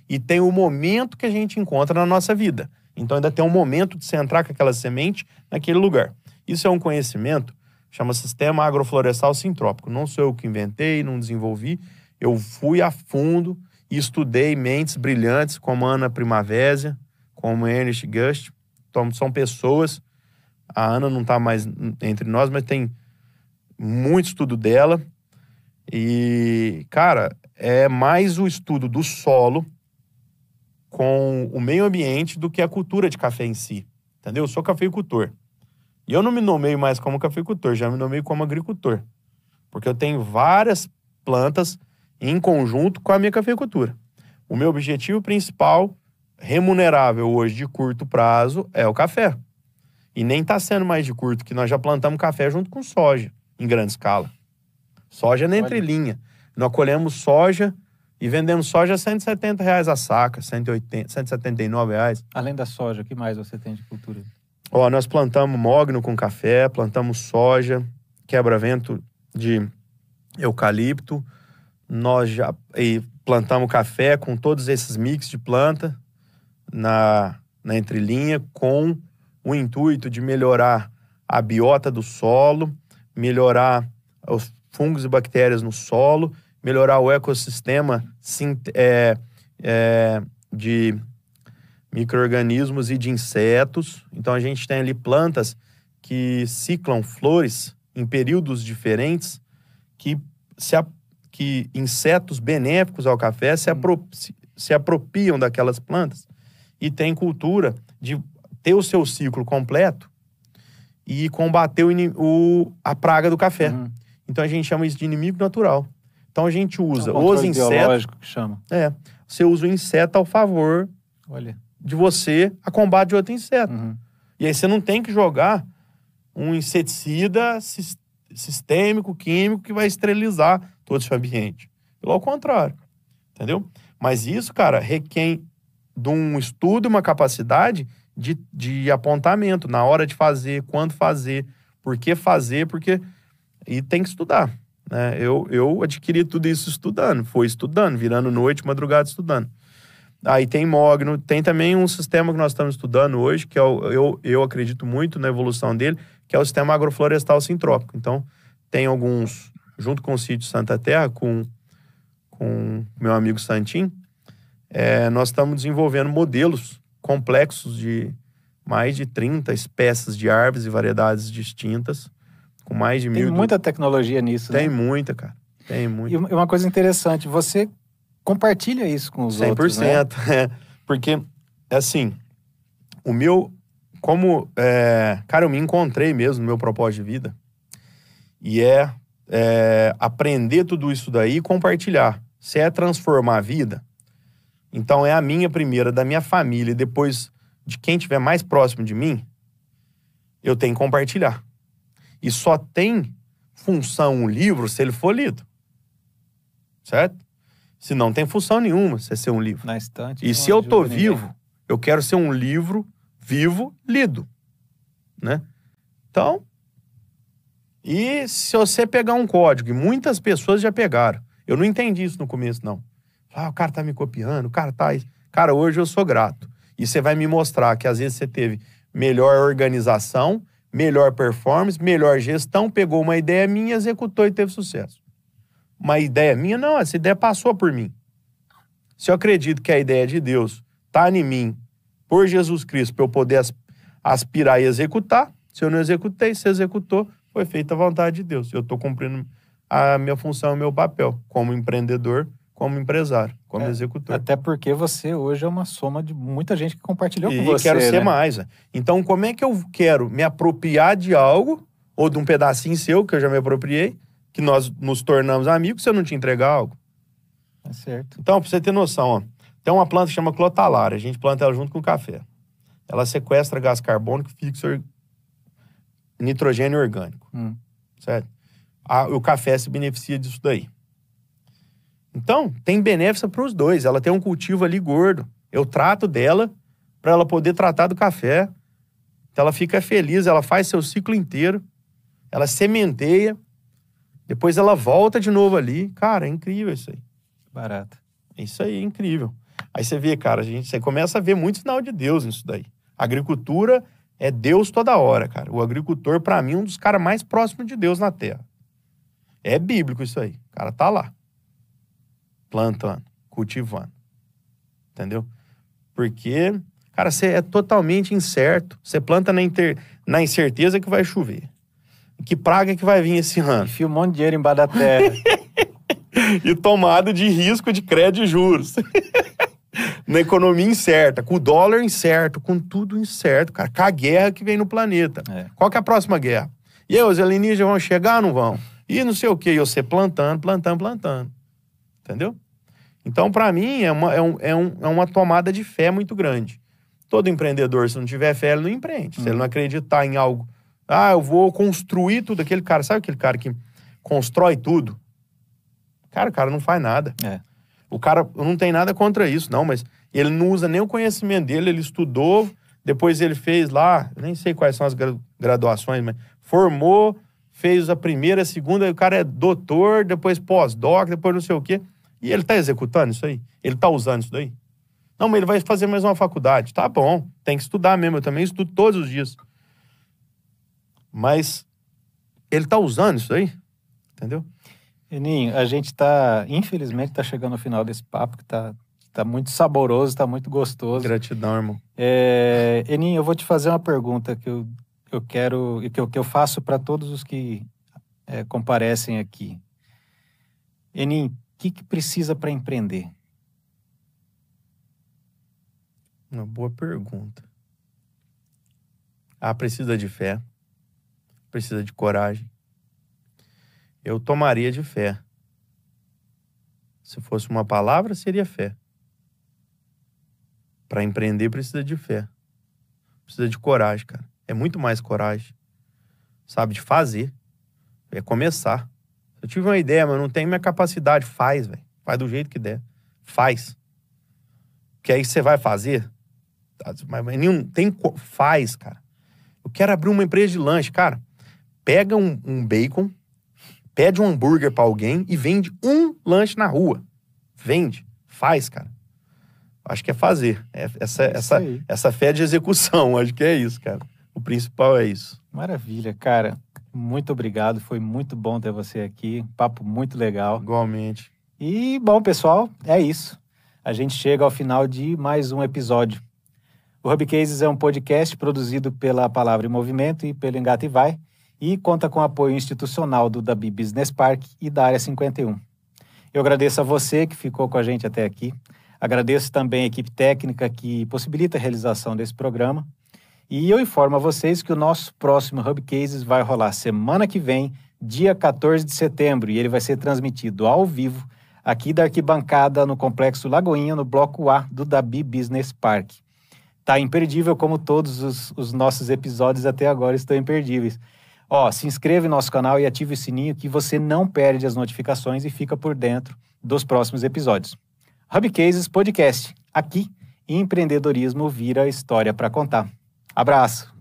e tem o momento que a gente encontra na nossa vida. Então ainda tem um momento de você entrar com aquela semente naquele lugar. Isso é um conhecimento, chama Sistema Agroflorestal Sintrópico. Não sou eu que inventei, não desenvolvi. Eu fui a fundo e estudei mentes brilhantes como Ana Primavésia, como Ernest Gust. Então, são pessoas. A Ana não está mais entre nós, mas tem muito estudo dela. E, cara, é mais o estudo do solo com o meio ambiente do que a cultura de café em si. Entendeu? Eu sou cafeicultor. E eu não me nomeio mais como cafeicultor, já me nomeio como agricultor. Porque eu tenho várias plantas em conjunto com a minha cafeicultura. O meu objetivo principal, remunerável hoje de curto prazo, é o café. E nem está sendo mais de curto, que nós já plantamos café junto com soja, em grande escala. Soja na entrelinha. Nós colhemos soja e vendemos soja a 170 reais a saca, 180, 179 reais. Além da soja, o que mais você tem de cultura? Ó, nós plantamos mogno com café, plantamos soja, quebra-vento de eucalipto, nós já plantamos café com todos esses mix de planta na, na entrelinha com o intuito de melhorar a biota do solo, melhorar os fungos e bactérias no solo melhorar o ecossistema é, é, de micro-organismos e de insetos. Então a gente tem ali plantas que ciclam flores em períodos diferentes, que, se, que insetos benéficos ao café se, apro, se, se apropriam daquelas plantas e tem cultura de ter o seu ciclo completo e combater o, o a praga do café. Uhum. Então a gente chama isso de inimigo natural. Então a gente usa é um os insetos. que chama. É. Você usa o inseto ao favor Olha. de você a combate de outro inseto. Uhum. E aí você não tem que jogar um inseticida sistêmico, químico, que vai esterilizar todo esse ambiente. Pelo contrário. Entendeu? Mas isso, cara, requer de um estudo e uma capacidade de, de apontamento na hora de fazer, quando fazer, por que fazer, porque. E tem que estudar. Né? Eu, eu adquiri tudo isso estudando, foi estudando, virando noite, madrugada estudando. Aí tem Mogno, tem também um sistema que nós estamos estudando hoje, que é o, eu, eu acredito muito na evolução dele, que é o sistema agroflorestal sintrópico. Então, tem alguns, junto com o sítio Santa Terra, com, com meu amigo Santim, é, nós estamos desenvolvendo modelos complexos de mais de 30 espécies de árvores e variedades distintas, com mais de mil. Tem muita tecnologia nisso, Tem né? muita, cara. Tem muita. E uma coisa interessante, você compartilha isso com os 100%, outros, né? 100%, é. Porque, assim, o meu... Como, é, cara, eu me encontrei mesmo no meu propósito de vida. E é, é aprender tudo isso daí e compartilhar. Se é transformar a vida, então é a minha primeira, da minha família, e depois de quem estiver mais próximo de mim, eu tenho que compartilhar. E só tem função um livro se ele for lido. Certo? Se não tem função nenhuma se ser um livro. Na estante. E se eu tô vivo, ninguém. eu quero ser um livro vivo, lido. Né? Então, e se você pegar um código, e muitas pessoas já pegaram. Eu não entendi isso no começo, não. Ah, o cara tá me copiando, o cara tá. Cara, hoje eu sou grato. E você vai me mostrar que às vezes você teve melhor organização, melhor performance, melhor gestão, pegou uma ideia minha, executou e teve sucesso. Uma ideia minha, não, essa ideia passou por mim. Se eu acredito que a ideia de Deus tá em mim, por Jesus Cristo, para eu poder aspirar e executar, se eu não executei, se executou, foi feita a vontade de Deus. Eu estou cumprindo a minha função, o meu papel como empreendedor como empresário, como é, executor. Até porque você hoje é uma soma de muita gente que compartilhou e com você. E quero né? ser mais. Então, como é que eu quero me apropriar de algo, ou de um pedacinho seu, que eu já me apropriei, que nós nos tornamos amigos, se eu não te entregar algo? É certo. Então, pra você ter noção, ó, tem uma planta que chama clotalária, a gente planta ela junto com o café. Ela sequestra gás carbônico e fixa nitrogênio orgânico. Hum. Certo? A, o café se beneficia disso daí. Então, tem benéfica para os dois. Ela tem um cultivo ali gordo. Eu trato dela para ela poder tratar do café. Então, ela fica feliz, ela faz seu ciclo inteiro. Ela sementeia. Depois ela volta de novo ali. Cara, é incrível isso aí. Barato. Isso aí é incrível. Aí você vê, cara, a gente, você começa a ver muito sinal de Deus nisso daí. A agricultura é Deus toda hora, cara. O agricultor, para mim, é um dos caras mais próximos de Deus na Terra. É bíblico isso aí. O cara tá lá plantando, cultivando. Entendeu? Porque, cara, você é totalmente incerto. Você planta na, inter... na incerteza que vai chover. Que praga que vai vir esse ano? Enfia um monte de dinheiro embaixo da terra. e tomado de risco de crédito e juros. na economia incerta, com o dólar incerto, com tudo incerto, cara. Com a guerra que vem no planeta. É. Qual que é a próxima guerra? E aí, os alienígenas vão chegar ou não vão? E não sei o quê. E você plantando, plantando, plantando. Entendeu? Então, para mim, é uma, é, um, é, um, é uma tomada de fé muito grande. Todo empreendedor, se não tiver fé, ele não empreende. Se ele não uhum. acreditar em algo, ah, eu vou construir tudo, aquele cara, sabe aquele cara que constrói tudo? Cara, o cara não faz nada. É. O cara não tem nada contra isso, não, mas ele não usa nem o conhecimento dele, ele estudou, depois ele fez lá, nem sei quais são as graduações, mas formou, fez a primeira, a segunda, o cara é doutor, depois pós-doc, depois não sei o quê. E ele está executando isso aí? Ele está usando isso daí? Não, mas ele vai fazer mais uma faculdade. Tá bom, tem que estudar mesmo. Eu também estudo todos os dias. Mas ele está usando isso aí? Entendeu? Eninho, a gente está, infelizmente, está chegando ao final desse papo, que está tá muito saboroso, está muito gostoso. Gratidão, irmão. É, Eninho, eu vou te fazer uma pergunta que eu, eu quero, que eu, que eu faço para todos os que é, comparecem aqui. Eninho, o que, que precisa para empreender? Uma boa pergunta. Ah, precisa de fé. Precisa de coragem. Eu tomaria de fé. Se fosse uma palavra, seria fé. Para empreender precisa de fé. Precisa de coragem, cara. É muito mais coragem. Sabe, de fazer. É começar. Eu tive uma ideia, mas não tenho minha capacidade. Faz, velho. Faz do jeito que der. Faz. Que aí você vai fazer. Mas nenhum. Tem. Faz, cara. Eu quero abrir uma empresa de lanche, cara. Pega um, um bacon, pede um hambúrguer para alguém e vende um lanche na rua. Vende. Faz, cara. Acho que é fazer. É essa, é essa, essa fé de execução. Acho que é isso, cara. O principal é isso. Maravilha, cara. Muito obrigado. Foi muito bom ter você aqui. Papo muito legal. Igualmente. E, bom, pessoal, é isso. A gente chega ao final de mais um episódio. O Hub Cases é um podcast produzido pela Palavra em Movimento e pelo Engata e Vai e conta com apoio institucional do Dabi Business Park e da Área 51. Eu agradeço a você que ficou com a gente até aqui. Agradeço também a equipe técnica que possibilita a realização desse programa. E eu informo a vocês que o nosso próximo Hub Cases vai rolar semana que vem, dia 14 de setembro, e ele vai ser transmitido ao vivo aqui da arquibancada no Complexo Lagoinha, no Bloco A do Dabi Business Park. Tá imperdível, como todos os, os nossos episódios até agora estão imperdíveis. Ó, se inscreva no nosso canal e ative o sininho que você não perde as notificações e fica por dentro dos próximos episódios. Hub Cases Podcast. Aqui, empreendedorismo vira história para contar. Abraço!